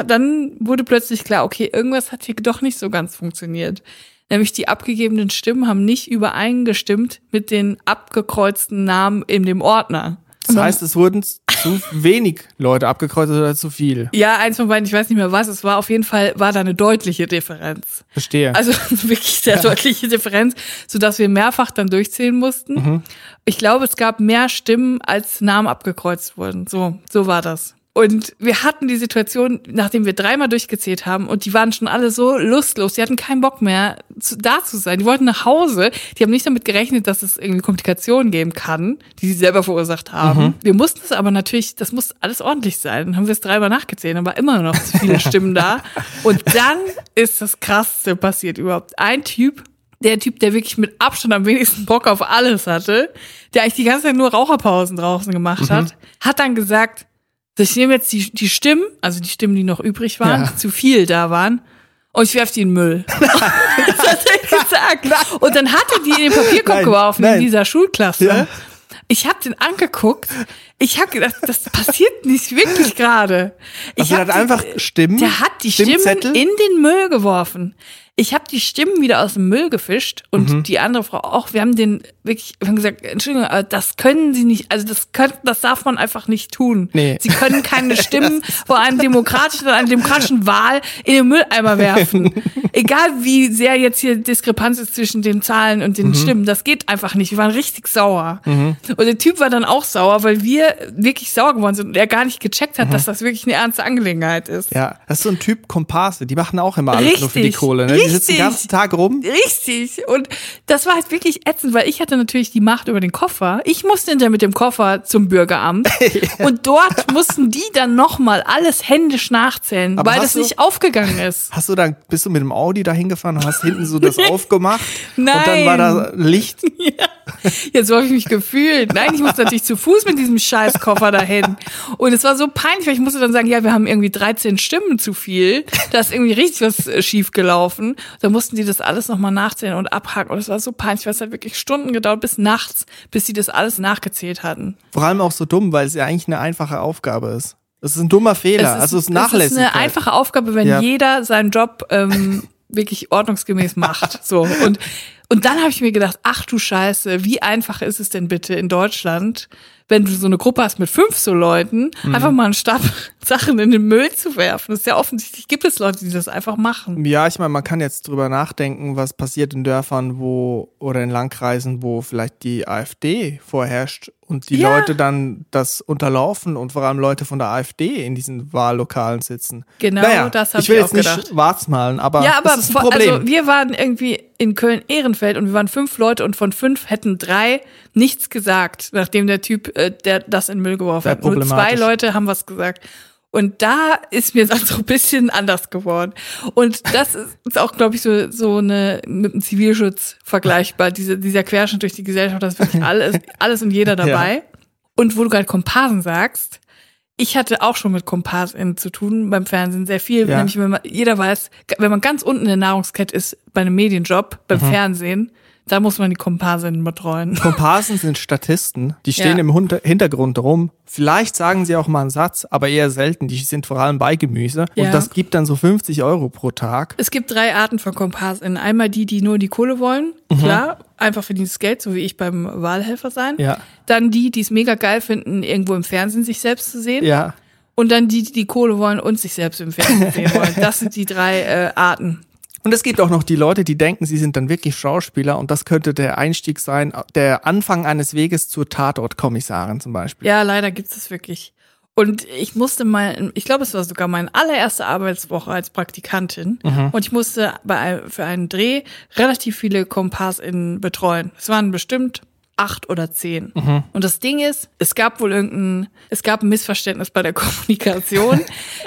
dann wurde plötzlich klar, okay, irgendwas hat hier doch nicht so ganz funktioniert. Nämlich die abgegebenen Stimmen haben nicht übereingestimmt mit den abgekreuzten Namen in dem Ordner. Das heißt, es wurden zu wenig Leute abgekreuzt oder zu viel. Ja, eins von beiden, ich weiß nicht mehr was, es war auf jeden Fall, war da eine deutliche Differenz. Verstehe. Also (laughs) wirklich sehr deutliche Differenz, sodass wir mehrfach dann durchzählen mussten. Ich glaube, es gab mehr Stimmen, als Namen abgekreuzt wurden. So, so war das. Und wir hatten die Situation, nachdem wir dreimal durchgezählt haben und die waren schon alle so lustlos, die hatten keinen Bock mehr zu, da zu sein. Die wollten nach Hause. Die haben nicht damit gerechnet, dass es irgendwie Komplikationen geben kann, die sie selber verursacht haben. Wir mussten es aber natürlich, das muss alles ordentlich sein. Dann haben wir es dreimal nachgezählt, dann war immer noch zu viele (laughs) Stimmen da. Und dann ist das Krasseste passiert überhaupt. Ein Typ, der Typ, der wirklich mit Abstand am wenigsten Bock auf alles hatte, der eigentlich die ganze Zeit nur Raucherpausen draußen gemacht hat, hat dann gesagt, ich nehme jetzt die, die Stimmen, also die Stimmen, die noch übrig waren, Ja. zu viel da waren, und ich werfe die in den Müll. (laughs) das hat er (laughs) gesagt. Und dann hat er die in den Papierkorb Nein, geworfen nein. in dieser Schulklasse. Ja. Ich habe den angeguckt. Ich habe gedacht, das passiert nicht wirklich gerade. Also hat einfach Stimmen, Der hat die Stimmen in den Müll geworfen. Ich habe die Stimmen wieder aus dem Müll gefischt und Mhm. die andere Frau auch. Wir haben den wirklich, wir haben gesagt, Entschuldigung, aber das können Sie nicht, also das können, das darf man einfach nicht tun. Nee. Sie können keine (laughs) Stimmen vor einem demokratischen oder einer demokratischen Wahl in den Mülleimer werfen. (laughs) Egal wie sehr jetzt hier Diskrepanz ist zwischen den Zahlen und Mhm. den Stimmen, das geht einfach nicht. Wir waren richtig sauer. Und der Typ war dann auch sauer, weil wir wirklich sauer geworden sind und er gar nicht gecheckt hat, dass das wirklich eine ernste Angelegenheit ist. Mhm. Ja, das ist so ein Typ Komparse. Die machen auch immer alles nur für die Richtig, Kohle. Ne? Die sitzen den richtig. ganzen Tag rum. Richtig. Und das war halt wirklich ätzend, weil ich hatte natürlich die Macht über den Koffer. Ich musste hinterher mit dem Koffer zum Bürgeramt. (laughs) Und dort mussten die dann nochmal alles händisch nachzählen, Aber weil das du- nicht aufgegangen ist. Hast du dann, bist du mit dem Audi da hingefahren und hast hinten so das (laughs) aufgemacht? Und dann Nein. war da Licht. (laughs) Ja, so habe ich mich gefühlt. Nein, ich musste natürlich zu Fuß mit diesem Scheißkoffer dahin. Und es war so peinlich, weil ich musste dann sagen, ja, wir haben irgendwie 13 Stimmen zu viel. Da ist irgendwie richtig was äh, schief gelaufen. Da mussten die das alles nochmal nachzählen und abhaken. Und es war so peinlich, weil es hat wirklich Stunden gedauert bis nachts, bis sie das alles nachgezählt hatten. Vor allem auch so dumm, weil es ja eigentlich eine einfache Aufgabe ist. Das ist ein dummer Fehler. also es ist Es ist eine einfache Aufgabe, wenn Ja. jeder seinen Job ähm, (laughs) wirklich ordnungsgemäß macht. So und und dann habe ich mir gedacht, ach du Scheiße, wie einfach ist es denn bitte in Deutschland, wenn du so eine Gruppe hast mit fünf so Leuten, Mhm. einfach mal einen Stab (laughs) Sachen in den Müll zu werfen. Das ist ja offensichtlich, gibt es Leute, die das einfach machen. Ja, ich meine, man kann jetzt drüber nachdenken, was passiert in Dörfern, wo oder in Landkreisen, wo vielleicht die AfD vorherrscht und die Ja. Leute dann das unterlaufen und vor allem Leute von der AfD in diesen Wahllokalen sitzen. Genau, naja, das hab ich will ich jetzt auch nicht gedacht. schwarz malen, aber, Ja, aber das ist ein vor- Problem. also wir waren irgendwie in Köln-Ehrenfeld und wir waren fünf Leute und von fünf hätten drei nichts gesagt, nachdem der Typ, äh, der das in Müll geworfen hat. Nur zwei. Leute haben was gesagt. Und da ist mir (laughs) dann so ein bisschen anders geworden. Und das ist auch, glaube ich, so, so eine mit dem Zivilschutz vergleichbar, diese, dieser Querschnitt durch die Gesellschaft, das ist wirklich (laughs) alles, alles und jeder dabei. Und wo du gerade Komparsen sagst, ich hatte auch schon mit KomparSInnen zu tun beim Fernsehen sehr viel. Ja. Nämlich, wenn man, jeder weiß, wenn man ganz unten in der Nahrungskette ist, bei einem Medienjob, beim Mhm. Fernsehen, da muss man die KomparSInnen betreuen. (laughs) Komparsen sind Statisten, die stehen Ja. im Hintergrund rum. Vielleicht sagen sie auch mal einen Satz, aber eher selten. Die sind vor allem bei Gemüse. Ja. Und das gibt dann so 50 Euro pro Tag. Es gibt drei Arten von KomparSInnen. Einmal die, die nur die Kohle wollen. Klar, einfach verdientes Geld, so wie ich beim Wahlhelfer sein. Mhm. Ja. Dann die, die es mega geil finden, irgendwo im Fernsehen sich selbst zu sehen. Ja. Und dann die, die die Kohle wollen und sich selbst im Fernsehen (laughs) sehen wollen. Das sind die drei äh, Arten. Und es gibt auch noch die Leute, die denken, sie sind dann wirklich Schauspieler und das könnte der Einstieg sein, der Anfang eines Weges zur Tatortkommissarin zum Beispiel. Ja, leider gibt es wirklich. Und ich musste mal, ich glaube, es war sogar meine allererste Arbeitswoche als Praktikantin. Und ich musste bei, für einen Dreh relativ viele KompassInnen betreuen. Es waren bestimmt acht oder zehn. Und das Ding ist, es gab wohl irgendein, es gab ein Missverständnis bei der (laughs) Kommunikation.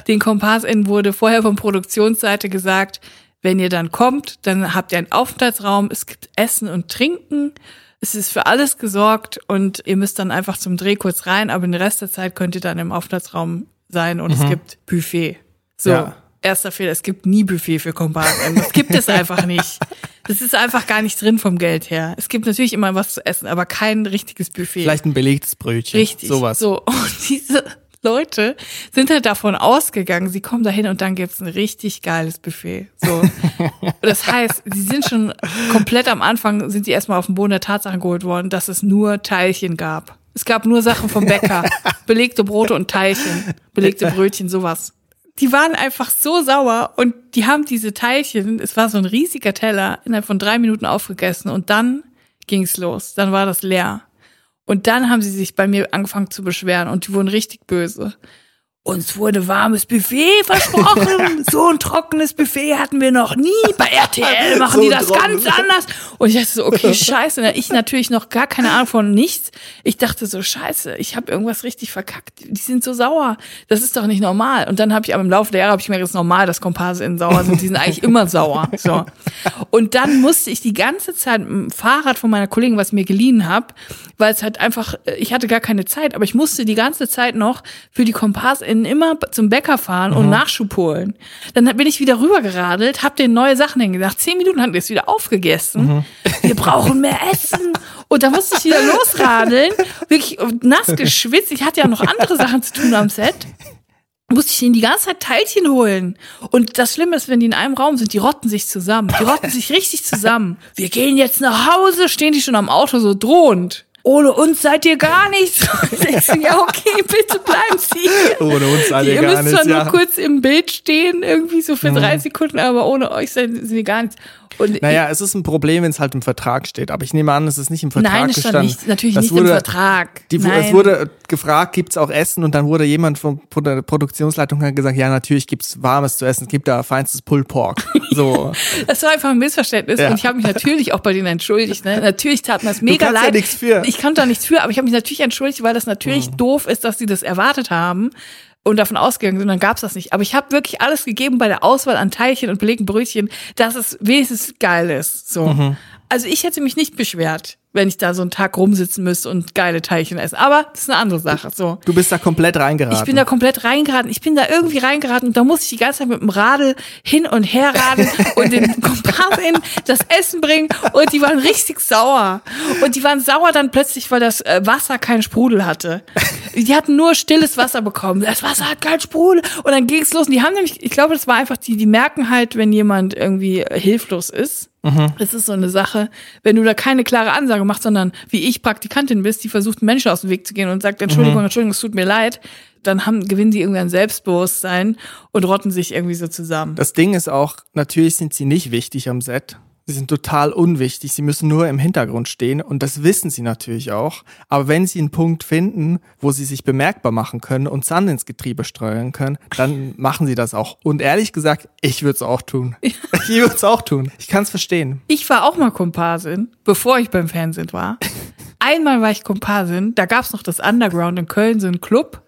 Den KompassInnen wurde vorher von Produktionsseite gesagt, wenn ihr dann kommt, dann habt ihr einen Aufenthaltsraum, es gibt Essen und Trinken, es ist für alles gesorgt und ihr müsst dann einfach zum Dreh kurz rein, aber den Rest der Zeit könnt ihr dann im Aufenthaltsraum sein und es gibt Buffet. So, Ja. erster Fehler, es gibt nie Buffet für KompassInnen. Das gibt es einfach nicht. Das ist einfach gar nicht drin vom Geld her. Es gibt natürlich immer was zu essen, aber kein richtiges Buffet. Vielleicht ein belegtes Brötchen. Richtig. Sowas. So, (laughs) und diese Leute sind halt davon ausgegangen, sie kommen dahin und dann gibt's ein richtig geiles Buffet. So. (laughs) Das heißt, sie sind schon komplett am Anfang, sind sie erstmal auf den Boden der Tatsachen geholt worden, dass es nur Teilchen gab. Es gab nur Sachen vom Bäcker. (laughs) belegte Brote und Teilchen. Belegte Brötchen, sowas. Die waren einfach so sauer und die haben diese Teilchen, es war so ein riesiger Teller, innerhalb von drei Minuten aufgegessen und dann ging's los. Dann war das leer. Und dann haben sie sich bei mir angefangen zu beschweren und die wurden richtig böse. Uns wurde warmes Buffet versprochen. (laughs) so ein trockenes Buffet hatten wir noch nie. Bei RTL (laughs) machen So die das trocken. ganz anders. Und ich dachte so, okay, scheiße. Ich natürlich noch gar keine Ahnung von nichts. Ich dachte so, scheiße, ich habe irgendwas richtig verkackt. Die sind so sauer. Das ist doch nicht normal. Und dann habe ich aber im Laufe der Jahre habe ich mir das ist normal, dass KomparseInnen sauer sind. Die sind eigentlich immer sauer. (laughs) So. Und dann musste ich die ganze Zeit dem Fahrrad von meiner Kollegin, was ich mir geliehen habe, weil es halt einfach, ich hatte gar keine Zeit, aber ich musste die ganze Zeit noch für die KomparseInnen immer zum Bäcker fahren und Nachschub holen. Dann bin ich wieder rübergeradelt, hab denen neue Sachen hingesagt. Zehn Minuten hatten wir es wieder aufgegessen. Wir brauchen mehr Essen. Und da musste ich wieder losradeln, wirklich nass geschwitzt. Ich hatte ja noch andere Sachen zu tun am Set musste ich ihnen die ganze Zeit Teilchen holen. Und das Schlimme ist, wenn die in einem Raum sind, die rotten sich zusammen. Die rotten sich richtig zusammen. Wir gehen jetzt nach Hause, stehen die schon am Auto so drohend. Ohne uns seid ihr gar nichts. Ich denk so, ja, okay, bitte bleiben Sie. Ohne uns seid ihr Ihr gar müsst zwar nichts, ja. Mhm. nur kurz im Bild stehen, irgendwie so für drei Sekunden, aber ohne euch sind wir gar nichts. Und Naja, es ist ein Problem, wenn es halt im Vertrag steht. Aber ich nehme an, es ist nicht im Vertrag nein, es stand gestanden. nicht, natürlich Das nicht wurde, im Vertrag. Die, nein. es wurde gefragt, gibt's auch Essen? Und dann wurde jemand von der Produktionsleitung hat gesagt, ja, natürlich gibt's warmes zu essen. Es gibt da feinstes Pulled Pork. (laughs) So. Das war einfach ein Missverständnis Ja. und ich habe mich natürlich auch bei denen entschuldigt. Ne? Natürlich tat mir das mega ja leid. nichts für. Ich kann da nichts für, aber ich habe mich natürlich entschuldigt, weil das natürlich Mhm. doof ist, dass sie das erwartet haben und davon ausgegangen sind, dann gab's das nicht. Aber ich habe wirklich alles gegeben bei der Auswahl an Teilchen und belegten Brötchen, dass es wenigstens geil ist. So. Mhm. Also ich hätte mich nicht beschwert, wenn ich da so einen Tag rumsitzen müsste und geile Teilchen essen. Aber das ist eine andere Sache. So. Du bist da komplett reingeraten. Ich bin da komplett reingeraten. Ich bin da irgendwie reingeraten und da musste ich die ganze Zeit mit dem Radl hin und her radeln (laughs) und den Kompass in das Essen bringen und die waren richtig sauer. Und die waren sauer dann plötzlich, weil das äh, Wasser keinen Sprudel hatte. Die hatten nur stilles Wasser bekommen. Das Wasser hat keinen Sprudel. Und dann ging's los. Und die haben nämlich, ich glaube, das war einfach die, die merken halt, wenn jemand irgendwie äh, hilflos ist. Das ist so eine Sache, wenn du da keine klare Ansage machst, sondern wie ich Praktikantin bist, die versucht, Menschen aus dem Weg zu gehen und sagt, Entschuldigung, Entschuldigung, es tut mir leid, dann haben, gewinnen sie irgendwie an Selbstbewusstsein und rotten sich irgendwie so zusammen. Das Ding ist auch, natürlich sind sie nicht wichtig am Set. Sie sind total unwichtig. Sie müssen nur im Hintergrund stehen und das wissen sie natürlich auch. Aber wenn sie einen Punkt finden, wo sie sich bemerkbar machen können und Sand ins Getriebe steuern können, dann machen sie das auch. Und ehrlich gesagt, ich würde es auch tun. Ich würde es auch tun. Ich kann es verstehen. Ich war auch mal Komparsin, bevor ich beim Fernsehen war. (laughs) Einmal war ich Komparsin, da gab's noch das Underground in Köln, so ein Club.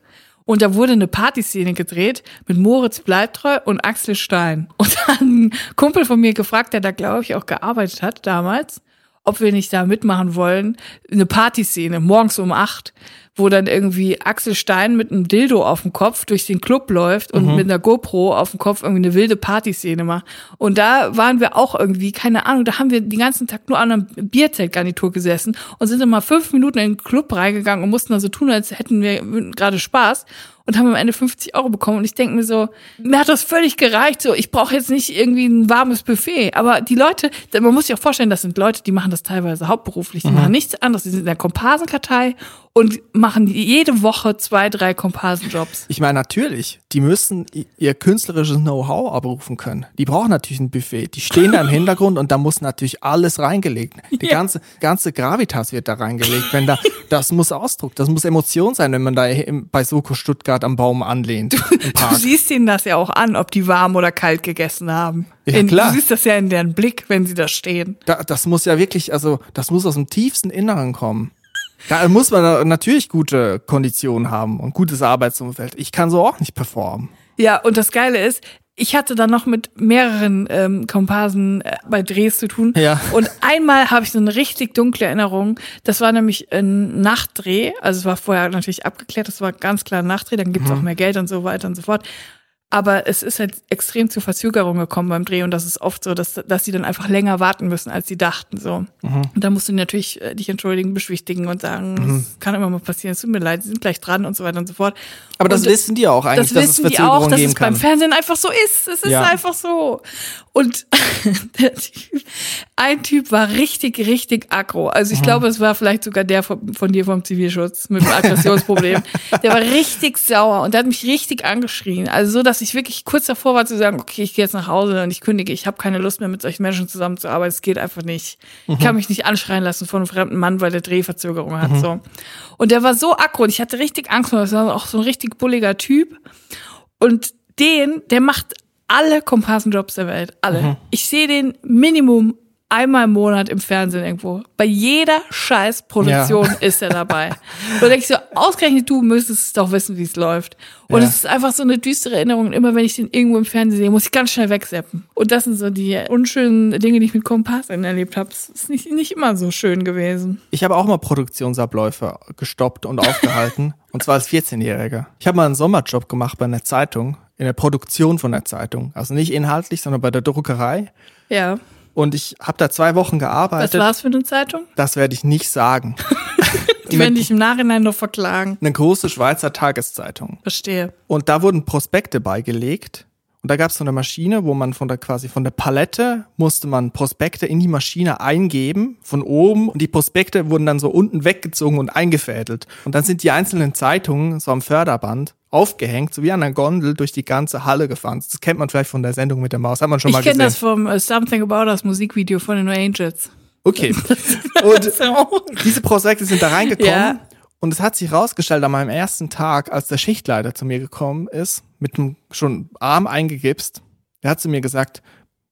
Und da wurde eine Partyszene gedreht mit Moritz Bleibtreu und Axel Stein. (laughs) Und dann ein Kumpel von mir gefragt, der da, glaube ich, auch gearbeitet hat damals, ob wir nicht da mitmachen wollen. Eine Partyszene, morgens um acht, wo dann irgendwie Axel Stein mit einem Dildo auf dem Kopf durch den Club läuft und mit einer GoPro auf dem Kopf irgendwie eine wilde Partyszene macht. Und da waren wir auch irgendwie, keine Ahnung, da haben wir den ganzen Tag nur an einer Bierzeltgarnitur gesessen und sind dann mal fünf Minuten in den Club reingegangen und mussten da so tun, als hätten wir gerade Spaß und haben am Ende 50 Euro bekommen. Und ich denke mir so, mir hat das völlig gereicht. So, ich brauche jetzt nicht irgendwie ein warmes Buffet. Aber die Leute, man muss sich auch vorstellen, das sind Leute, die machen das teilweise hauptberuflich. Die machen nichts anderes. Die sind in der Komparsenkartei und machen jede Woche zwei, drei Komparsenjobs. Ich meine, natürlich, die müssen ihr künstlerisches Know-how abrufen können. Die brauchen natürlich ein Buffet. Die stehen da im (laughs) Hintergrund und da muss natürlich alles reingelegt. Die ja. ganze, ganze Gravitas wird da reingelegt. Wenn da, (laughs) das muss Ausdruck, das muss Emotion sein, wenn man da bei Soko Stuttgart am Baum anlehnt. Du, du siehst ihnen das ja auch an, ob die warm oder kalt gegessen haben. Ja, in, klar. Du siehst das ja in deren Blick, wenn sie da stehen. Da, das muss ja wirklich, also, das muss aus dem tiefsten Inneren kommen. Da muss man natürlich gute Konditionen haben und gutes Arbeitsumfeld. Ich kann so auch nicht performen. Ja, und das Geile ist, ich hatte dann noch mit mehreren ähm, Komparsen äh, bei Drehs zu tun. Ja. Und einmal habe ich so eine richtig dunkle Erinnerung. Das war nämlich ein Nachtdreh. Also es war vorher natürlich abgeklärt, das war ganz klar ein Nachtdreh, dann gibt's mhm. auch mehr Geld und so weiter und so fort. Aber es ist halt extrem zu Verzögerungen gekommen beim Dreh und das ist oft so, dass, dass sie dann einfach länger warten müssen, als sie dachten. So. Mhm. Und da musst du natürlich äh, dich entschuldigen, beschwichtigen und sagen, mhm. es kann immer mal passieren, es tut mir leid, sie sind gleich dran und so weiter und so fort. Aber das und wissen die auch eigentlich, das dass es Verzögerungen auch, dass geben es kann. beim Fernsehen einfach so ist. Es ist Ja. einfach so. Und (laughs) typ, ein Typ war richtig, richtig aggro. Also Mhm. ich glaube, es war vielleicht sogar der von, von dir vom Zivilschutz mit dem Aggressionsproblem. (laughs) der war richtig sauer und der hat mich richtig angeschrien. Also so, dass ich wirklich kurz davor war zu sagen, okay, ich gehe jetzt nach Hause und ich kündige. Ich habe keine Lust mehr mit solchen Menschen zusammenzuarbeiten. Es geht einfach nicht. Ich kann mich nicht anschreien lassen von einem fremden Mann, weil der Drehverzögerung hat. So. Und der war so aggro und ich hatte richtig Angst. vor ihm. Das war auch so ein richtig bulliger Typ. Und den, der macht alle Komparsenjobs der Welt. Alle. Ich sehe den Minimum einmal im Monat im Fernsehen irgendwo. Bei jeder Scheißproduktion Ja. ist er dabei. (laughs) Und denke ich so, ausgerechnet du müsstest es doch wissen, wie es läuft. Und Ja. es ist einfach so eine düstere Erinnerung. Und immer wenn ich den irgendwo im Fernsehen sehe, muss ich ganz schnell wegseppen. Und das sind so die unschönen Dinge, die ich mit Komparsen erlebt habe. Es ist nicht, nicht immer so schön gewesen. Ich habe auch mal Produktionsabläufe gestoppt und aufgehalten. (laughs) und zwar als 14-Jähriger. Ich habe mal einen Sommerjob gemacht bei einer Zeitung, in der Produktion von der Zeitung. Also nicht inhaltlich, sondern bei der Druckerei. Ja. Und ich habe da zwei Wochen Was gearbeitet. war es für eine Zeitung? Das werde ich nicht sagen. (laughs) Die werden dich im Nachhinein noch verklagen. Eine große Schweizer Tageszeitung. Verstehe. Und da wurden Prospekte beigelegt. Und da gab es so eine Maschine, wo man von der quasi von der Palette musste man Prospekte in die Maschine eingeben, von oben. Und die Prospekte wurden dann so unten weggezogen und eingefädelt. Und dann sind die einzelnen Zeitungen so am Förderband aufgehängt, so wie an einer Gondel durch die ganze Halle gefahren. Das kennt man vielleicht von der Sendung mit der Maus. Hat man schon Ich mal kenne gesehen. das vom äh, Something About Us Musikvideo von den Angels. Okay. (laughs) Und diese Prospekte sind da reingekommen. Ja. Und es hat sich rausgestellt an meinem ersten Tag, als der Schichtleiter zu mir gekommen ist, mit einem schon Arm eingegipst. Der hat zu mir gesagt,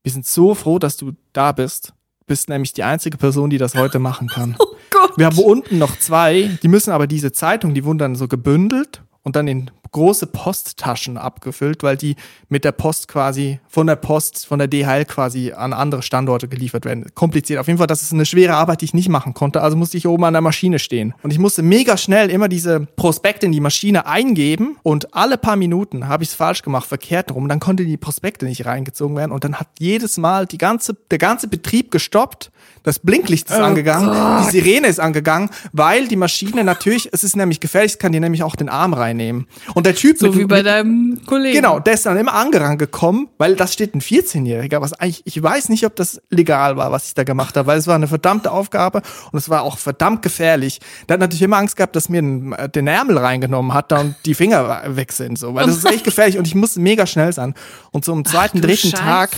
wir sind so froh, dass du da bist. Du bist nämlich die einzige Person, die das heute machen kann. (laughs) Oh Gott. Wir haben unten noch zwei, die müssen aber diese Zeitung, die wurden dann so gebündelt und dann in große Posttaschen abgefüllt, weil die mit der Post quasi, von der Post, von der DHL quasi an andere Standorte geliefert werden. Kompliziert. Auf jeden Fall, das ist eine schwere Arbeit, die ich nicht machen konnte. Also musste ich oben an der Maschine stehen. Und ich musste mega schnell immer diese Prospekte in die Maschine eingeben und alle paar Minuten habe ich es falsch gemacht, verkehrt rum. Dann konnte die Prospekte nicht reingezogen werden und dann hat jedes Mal die ganze, der ganze Betrieb gestoppt. Das Blinklicht ist angegangen, die Sirene ist angegangen, weil die Maschine natürlich, es ist nämlich gefährlich, es kann dir nämlich auch den Arm reinnehmen. Und der Typ So mit, wie bei mit, deinem Kollegen. Genau, der ist dann immer angerannt gekommen, weil das steht ein 14-Jähriger, was eigentlich, ich weiß nicht, ob das legal war, was ich da gemacht habe, weil es war eine verdammte Aufgabe und es war auch verdammt gefährlich. Der hat natürlich immer Angst gehabt, dass mir den, äh, den Ärmel reingenommen hat und die Finger weg sind, so, weil das ist echt gefährlich und ich musste mega schnell sein. Und so am zweiten, du dritten Scheiße. Tag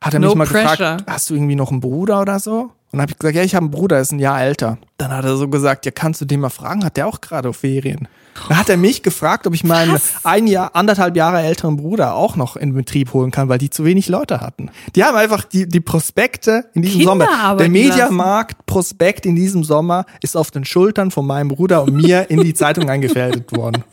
hat er No mich mal pressure. gefragt, hast du irgendwie noch einen Bruder oder so? Und dann habe ich gesagt, ja, ich habe einen Bruder, der ist ein Jahr älter. Dann hat er so gesagt, ja, kannst du den mal fragen? Hat der auch gerade auf Ferien? Dann hat er mich gefragt, ob ich meinen Was? ein Jahr, anderthalb Jahre älteren Bruder auch noch in Betrieb holen kann, weil die zu wenig Leute hatten. Die haben einfach die, die Prospekte in diesem Kinder Sommer. Der Mediamarkt Prospekt in diesem Sommer ist auf den Schultern von meinem Bruder und mir in die Zeitung eingefädelt worden.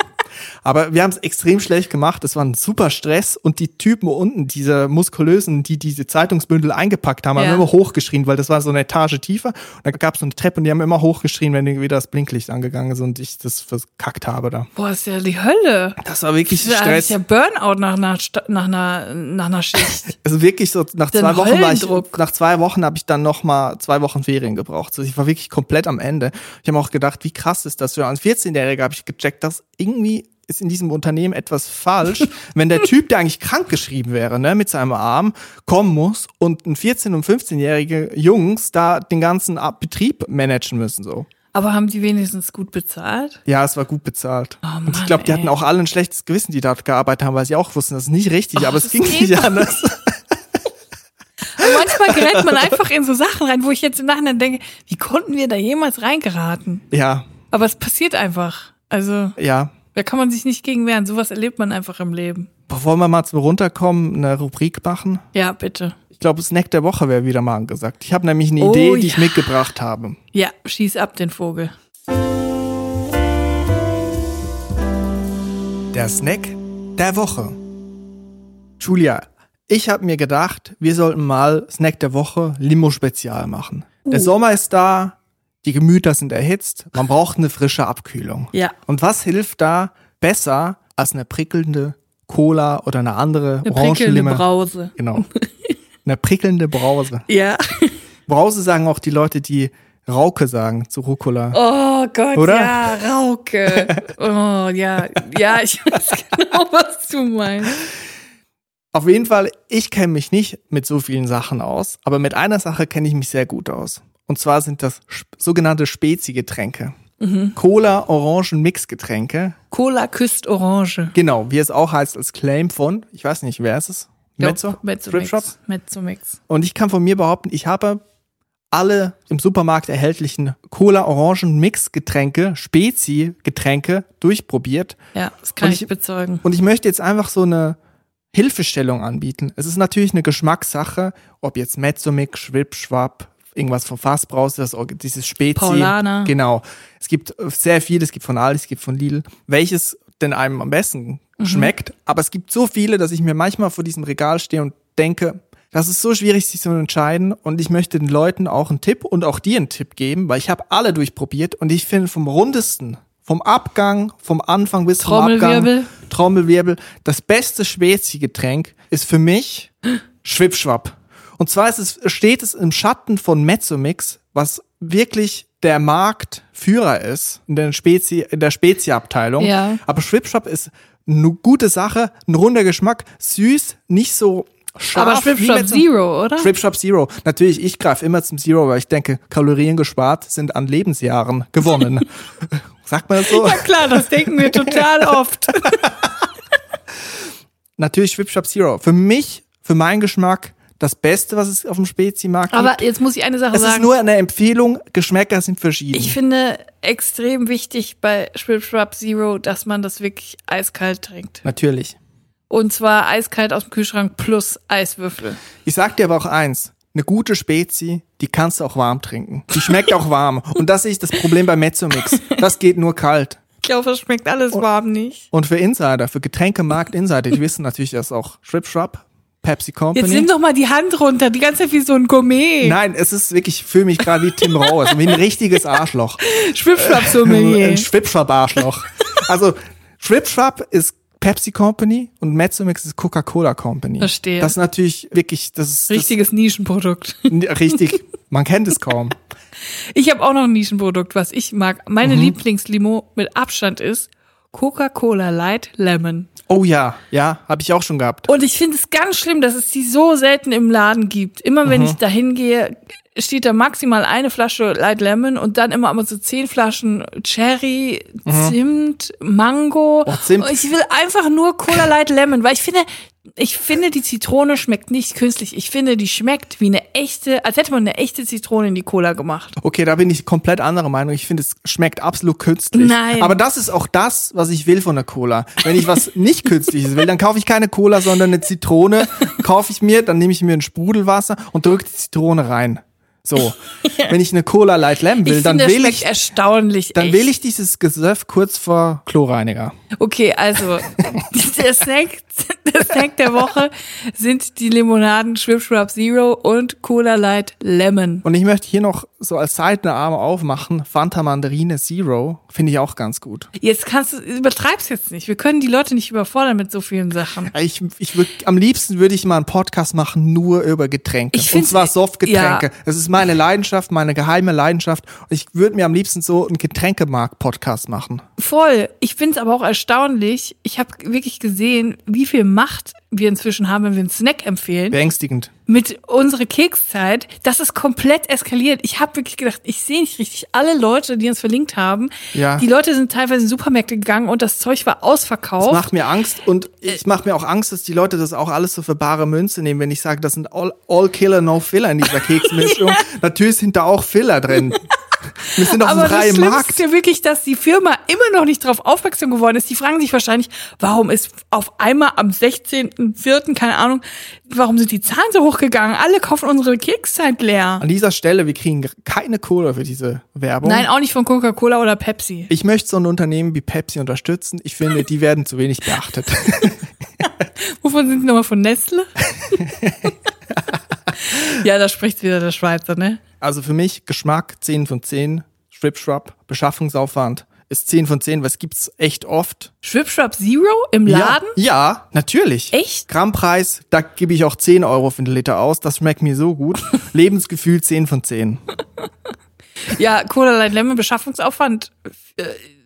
Aber wir haben es extrem schlecht gemacht. Es war ein super Stress und die Typen unten, diese muskulösen, die diese Zeitungsbündel eingepackt haben, Ja. haben immer hochgeschrien, weil das war so eine Etage tiefer. Und da gab es so eine Treppe und die haben immer hochgeschrien, wenn irgendwie das Blinklicht angegangen ist und ich das verkackt habe da. Boah, ist ja die Hölle. Das war wirklich Das ist Stress. ja Burnout nach einer, nach einer, nach einer Schicht. (laughs) Also wirklich so nach Den zwei Wochen war ich, nach zwei Wochen habe ich dann noch mal zwei Wochen Ferien gebraucht. Also ich war wirklich komplett am Ende. Ich habe auch gedacht, wie krass ist das? Für als 14-Jähriger habe ich gecheckt, dass irgendwie ist in diesem Unternehmen etwas falsch, (laughs) wenn der Typ, der eigentlich krank geschrieben wäre, ne, mit seinem Arm, kommen muss und ein 14- und 15-jährige Jungs da den ganzen Betrieb managen müssen so. Aber haben die wenigstens gut bezahlt? Ja, es war gut bezahlt. Oh und ich Mann, glaube, die ey. hatten auch alle ein schlechtes Gewissen, die dort gearbeitet haben, weil sie auch wussten, das ist nicht richtig, aber es ging nicht anders. (laughs) Manchmal gerät man einfach in so Sachen rein, wo ich jetzt im Nachhinein denke, wie konnten wir da jemals reingeraten? Ja, Aber es passiert einfach. Also, ja. Da kann man sich nicht gegen wehren. Sowas erlebt man einfach im Leben. Bevor wir mal zum Runterkommen eine Rubrik machen. Ja, bitte. Ich glaube, Snack der Woche wäre wieder mal angesagt. Ich habe nämlich eine Oh, Idee, die ich ja. mitgebracht habe. Ja, schieß ab den Vogel. Der Snack der Woche. Julia, ich habe mir gedacht, wir sollten mal Snack der Woche Limo-Spezial machen. Der Sommer ist da, die Gemüter sind erhitzt, man braucht eine frische Abkühlung. Ja. Und was hilft da besser als eine prickelnde Cola oder eine andere Eine prickelnde? Brause. Genau. (laughs) Eine prickelnde Brause. Ja. Brause sagen auch die Leute, die Rauke sagen zu Rucola. Oh Gott, Oder? ja, Rauke. (laughs) Oh, ja, ja, ich weiß genau, (laughs) was du meinst. Auf jeden Fall, ich kenne mich nicht mit so vielen Sachen aus, aber mit einer Sache kenne ich mich sehr gut aus. Und zwar sind das sogenannte Spezi-Getränke. Cola, Orangen, Mixgetränke. Cola küsst Orange. Genau, wie es auch heißt als Claim von, ich weiß nicht, wer ist es? Mezzo? Mezzo Strip Shop? Mezzo Mix. Und ich kann von mir behaupten, ich habe alle im Supermarkt erhältlichen Cola, Orangen, Mixgetränke, Spezi-Getränke durchprobiert. Ja, das kann ich, ich- bezeugen. Und ich möchte jetzt einfach so eine Hilfestellung anbieten. Es ist natürlich eine Geschmackssache, ob jetzt Mezzomix, Schwip, Schwab, irgendwas von Fassbraus, das, dieses Spezi. Paulaner. Genau. Es gibt sehr viele, es gibt von Aldi, es gibt von Lidl. Welches denn einem am besten Mhm. schmeckt. Aber es gibt so viele, dass ich mir manchmal vor diesem Regal stehe und denke, das ist so schwierig, sich zu entscheiden. Und ich möchte den Leuten auch einen Tipp und auch dir einen Tipp geben, weil ich habe alle durchprobiert und ich finde vom rundesten, vom Abgang, vom Anfang bis zum Trommelwirbel. Abgang, Trommelwirbel, das beste Spezi-Getränk ist für mich (gasps) Schwipschwapp. Und zwar ist es, steht es im Schatten von Mezzomix, was wirklich der Marktführer ist in der Spezi, in der Spezi-Abteilung. Ja. Aber Schwipschwapp ist eine gute Sache, ein runder Geschmack, süß, nicht so scharf. Aber Schwip wie Shop Mezzo- Zero, oder? Schwip Shop Zero. Natürlich, ich greife immer zum Zero, weil ich denke, Kalorien gespart sind an Lebensjahren gewonnen. (laughs) Sagt man das so? Ja klar, das denken wir total oft. (laughs) Natürlich Schwip Shop Zero. Für mich, für meinen Geschmack, das Beste, was es auf dem Spezi-Markt gibt. Aber jetzt muss ich eine Sache Es ist sagen. nur eine Empfehlung, Geschmäcker sind verschieden. Ich finde extrem wichtig bei Schwip Schwap Zero, dass man das wirklich eiskalt trinkt. Natürlich. Und zwar eiskalt aus dem Kühlschrank plus Eiswürfel. Ich sag dir aber auch eins. Eine gute Spezi, die kannst du auch warm trinken. Die schmeckt auch warm. Und das ist das Problem bei Mezzomix. Das geht nur kalt. Ich glaube, es schmeckt alles warm nicht. Und für Insider, für Getränkemarkt-Insider, die wissen natürlich, dass auch Schwip Schwab, Pepsi Company. Jetzt nimm doch mal die Hand runter, die ganze Zeit wie so ein Gourmet. Nein, es ist wirklich, ich fühle mich gerade wie Tim Rauers, wie ein richtiges Arschloch. Schwipschwapp Ein Sommelier. Schwipschwab-Arschloch. Also, Schwipschwab ist Pepsi Company und Mezzomix ist Coca-Cola Company. Verstehe. Das ist natürlich wirklich, das ist Richtiges Nischenprodukt. Das, richtig, man kennt es kaum. Ich habe auch noch ein Nischenprodukt, was ich mag. Meine Lieblingslimo mit Abstand ist Coca-Cola Light Lemon. Oh ja, ja, habe ich auch schon gehabt. Und ich finde es ganz schlimm, dass es die so selten im Laden gibt. Immer Mhm. wenn ich da hingehe, steht da maximal eine Flasche Light Lemon und dann immer aber so zehn Flaschen Cherry, Zimt, Mango. Oh, Zimt. Und ich will einfach nur Cola Light Lemon, weil ich finde, ich finde, die Zitrone schmeckt nicht künstlich. Ich finde, die schmeckt wie eine echte, als hätte man eine echte Zitrone in die Cola gemacht. Okay, da bin ich komplett anderer Meinung. Ich finde, es schmeckt absolut künstlich. Nein. Aber das ist auch das, was ich will von der Cola. Wenn ich was (laughs) nicht künstliches will, dann kaufe ich keine Cola, sondern eine Zitrone. Kaufe ich mir, dann nehme ich mir ein Sprudelwasser und drücke die Zitrone rein. So. (laughs) Wenn ich eine Cola Light Lemon will, ich dann finde, schmeckt ich, erstaunlich dann echt. ich dieses Gesöff kurz vor Chlorreiniger. Okay, also (laughs) der Snack, der Snack der Woche sind die Limonaden Schwip Schwap Zero und Cola Light Lemon. Und ich möchte hier noch so als Seitenarm aufmachen, Fanta Mandarine Zero, finde ich auch ganz gut. Jetzt kannst du, übertreib's jetzt nicht. Wir können die Leute nicht überfordern mit so vielen Sachen. Ich, ich würd, am liebsten würde ich mal einen Podcast machen, nur über Getränke. Ich und zwar Softgetränke. ja. Das ist meine Leidenschaft, meine geheime Leidenschaft. Ich würde mir am liebsten so einen Getränkemarkt-Podcast machen. Voll. Ich find's aber auch erstaunlich. Ich habe wirklich gesehen, wie viel Macht wir inzwischen haben, wenn wir einen Snack empfehlen. Beängstigend. Mit unserer Kekszeit, das ist komplett eskaliert. Ich habe wirklich gedacht, ich sehe nicht richtig alle Leute, die uns verlinkt haben. Ja. Die Leute sind teilweise in Supermärkte gegangen und das Zeug war Das ausverkauft. macht mir Angst und ich mache mir auch Angst, dass die Leute das auch alles so für bare Münze nehmen, wenn ich sage, das sind all, all Killer, no Filler in dieser (laughs) Keksmischung. Natürlich sind da auch Filler drin. (laughs) Wir sind auf dem Aber das freien Schlimmste Markt. ist ja wirklich, dass die Firma immer noch nicht darauf aufmerksam geworden ist. Die fragen sich wahrscheinlich, warum ist auf einmal am 16.04., keine Ahnung, warum sind die Zahlen so hochgegangen? Alle kaufen unsere Kekszeit leer. An dieser Stelle, wir kriegen keine Kohle für diese Werbung. Nein, auch nicht von Coca-Cola oder Pepsi. Ich möchte so ein Unternehmen wie Pepsi unterstützen. Ich finde, die werden zu wenig beachtet. (laughs) Wovon sind die nochmal von Nestle? (laughs) ja, da spricht wieder der Schweizer, ne? Also für mich Geschmack 10 von 10, Strip Shrub, Beschaffungsaufwand ist 10 von 10, was gibt's echt oft. Schwipschwap Zero im Laden? Ja, ja, natürlich. Echt? Grammpreis, da gebe ich auch 10 Euro für den Liter aus. Das schmeckt mir so gut. (laughs) Lebensgefühl 10 von 10. Ja, Cola Light Lemon Beschaffungsaufwand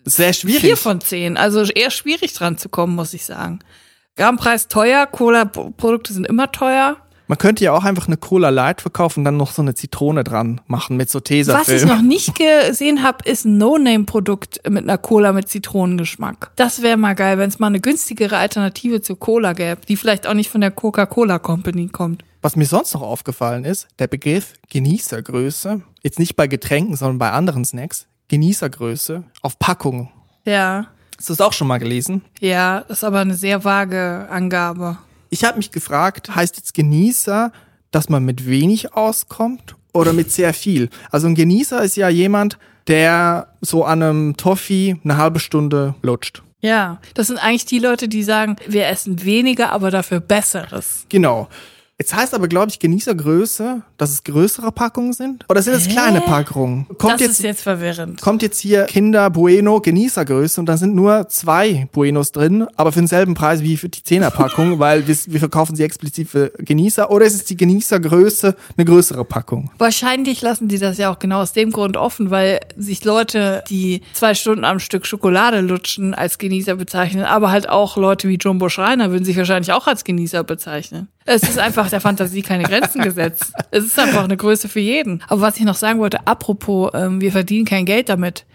Sehr schwierig. vier von zehn. Also eher schwierig dran zu kommen, muss ich sagen. Grammpreis teuer, Cola-Produkte sind immer teuer. Man könnte ja auch einfach eine Cola Light verkaufen und dann noch so eine Zitrone dran machen mit so Was ich Tesafilm. noch nicht gesehen habe, ist ein No-Name-Produkt mit einer Cola mit Zitronengeschmack. Das wäre mal geil, wenn es mal eine günstigere Alternative zur Cola gäbe, die vielleicht auch nicht von der Coca-Cola Company kommt. Was mir sonst noch aufgefallen ist, der Begriff Genießergröße, jetzt nicht bei Getränken, sondern bei anderen Snacks, Genießergröße auf Packungen. Ja, Hast du das auch schon mal gelesen? ja, das ist aber eine sehr vage Angabe. Ich habe mich gefragt, heißt jetzt Genießer, dass man mit wenig auskommt oder mit sehr viel? Also ein Genießer ist ja jemand, der so an einem Toffee eine halbe Stunde lutscht. Ja, das sind eigentlich die Leute, die sagen, wir essen weniger, aber dafür Besseres. Genau. Jetzt heißt aber, glaube ich, Genießergröße, dass es größere Packungen sind? Oder sind es kleine Packungen? Kommt das jetzt, ist jetzt verwirrend. kommt jetzt hier Kinder Bueno Genießergröße und da sind nur zwei Buenos drin, aber für denselben Preis wie für die Zehnerpackung, (laughs) weil wir, wir verkaufen sie explizit für Genießer. Oder ist es die Genießergröße eine größere Packung? Wahrscheinlich lassen die das ja auch genau aus dem Grund offen, weil sich Leute, die zwei Stunden am Stück Schokolade lutschen, als Genießer bezeichnen, aber halt auch Leute wie Jumbo Schreiner würden sich wahrscheinlich auch als Genießer bezeichnen. Es ist einfach der Fantasie keine Grenzen gesetzt. Es ist einfach eine Größe für jeden. Aber was ich noch sagen wollte, apropos, ähm, wir verdienen kein Geld damit.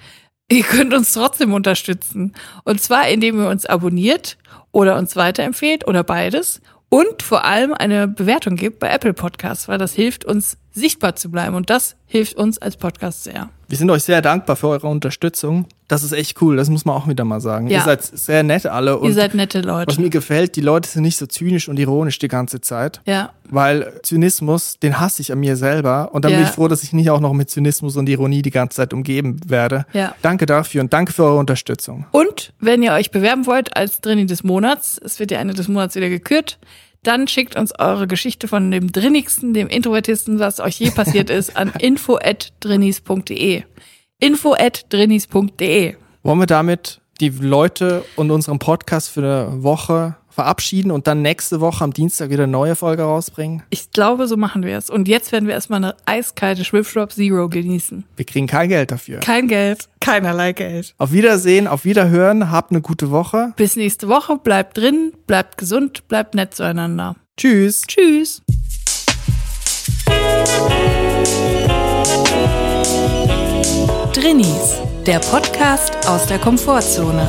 Ihr könnt uns trotzdem unterstützen. Und zwar, indem ihr uns abonniert oder uns weiterempfehlt oder beides. Und vor allem eine Bewertung gibt bei Apple Podcasts, weil das hilft uns sichtbar zu bleiben. Und das hilft uns als Podcast sehr. Wir sind euch sehr dankbar für eure Unterstützung. Das ist echt cool, das muss man auch wieder mal sagen. Ja. Ihr seid sehr nett alle Ihr und seid nette was Leute. mir gefällt, die Leute sind nicht so zynisch und ironisch die ganze Zeit. Ja. Weil Zynismus, den hasse ich an mir selber. Und dann bin Ja. ich froh, dass ich nicht auch noch mit Zynismus und Ironie die ganze Zeit umgeben werde. Ja. Danke dafür und danke für eure Unterstützung. Und wenn ihr euch bewerben wollt als Drini des Monats, es wird ja Ende des Monats wieder gekürt, dann schickt uns eure Geschichte von dem Drinnigsten, dem Introvertisten, was euch je passiert ist, an (laughs) info@drinnies.de. info@drinnies.de. Wollen wir damit die Leute und unseren Podcast für eine Woche verabschieden und dann nächste Woche am Dienstag wieder eine neue Folge rausbringen? Ich glaube, so machen wir es. Und jetzt werden wir erstmal eine eiskalte Schwipschwap Zero genießen. Wir kriegen kein Geld dafür. Kein Geld, keinerlei Geld. Auf Wiedersehen, auf Wiederhören, habt eine gute Woche. Bis nächste Woche. Bleibt drin, bleibt gesund, bleibt nett zueinander. Tschüss. Tschüss. Drinnies, der Podcast aus der Komfortzone.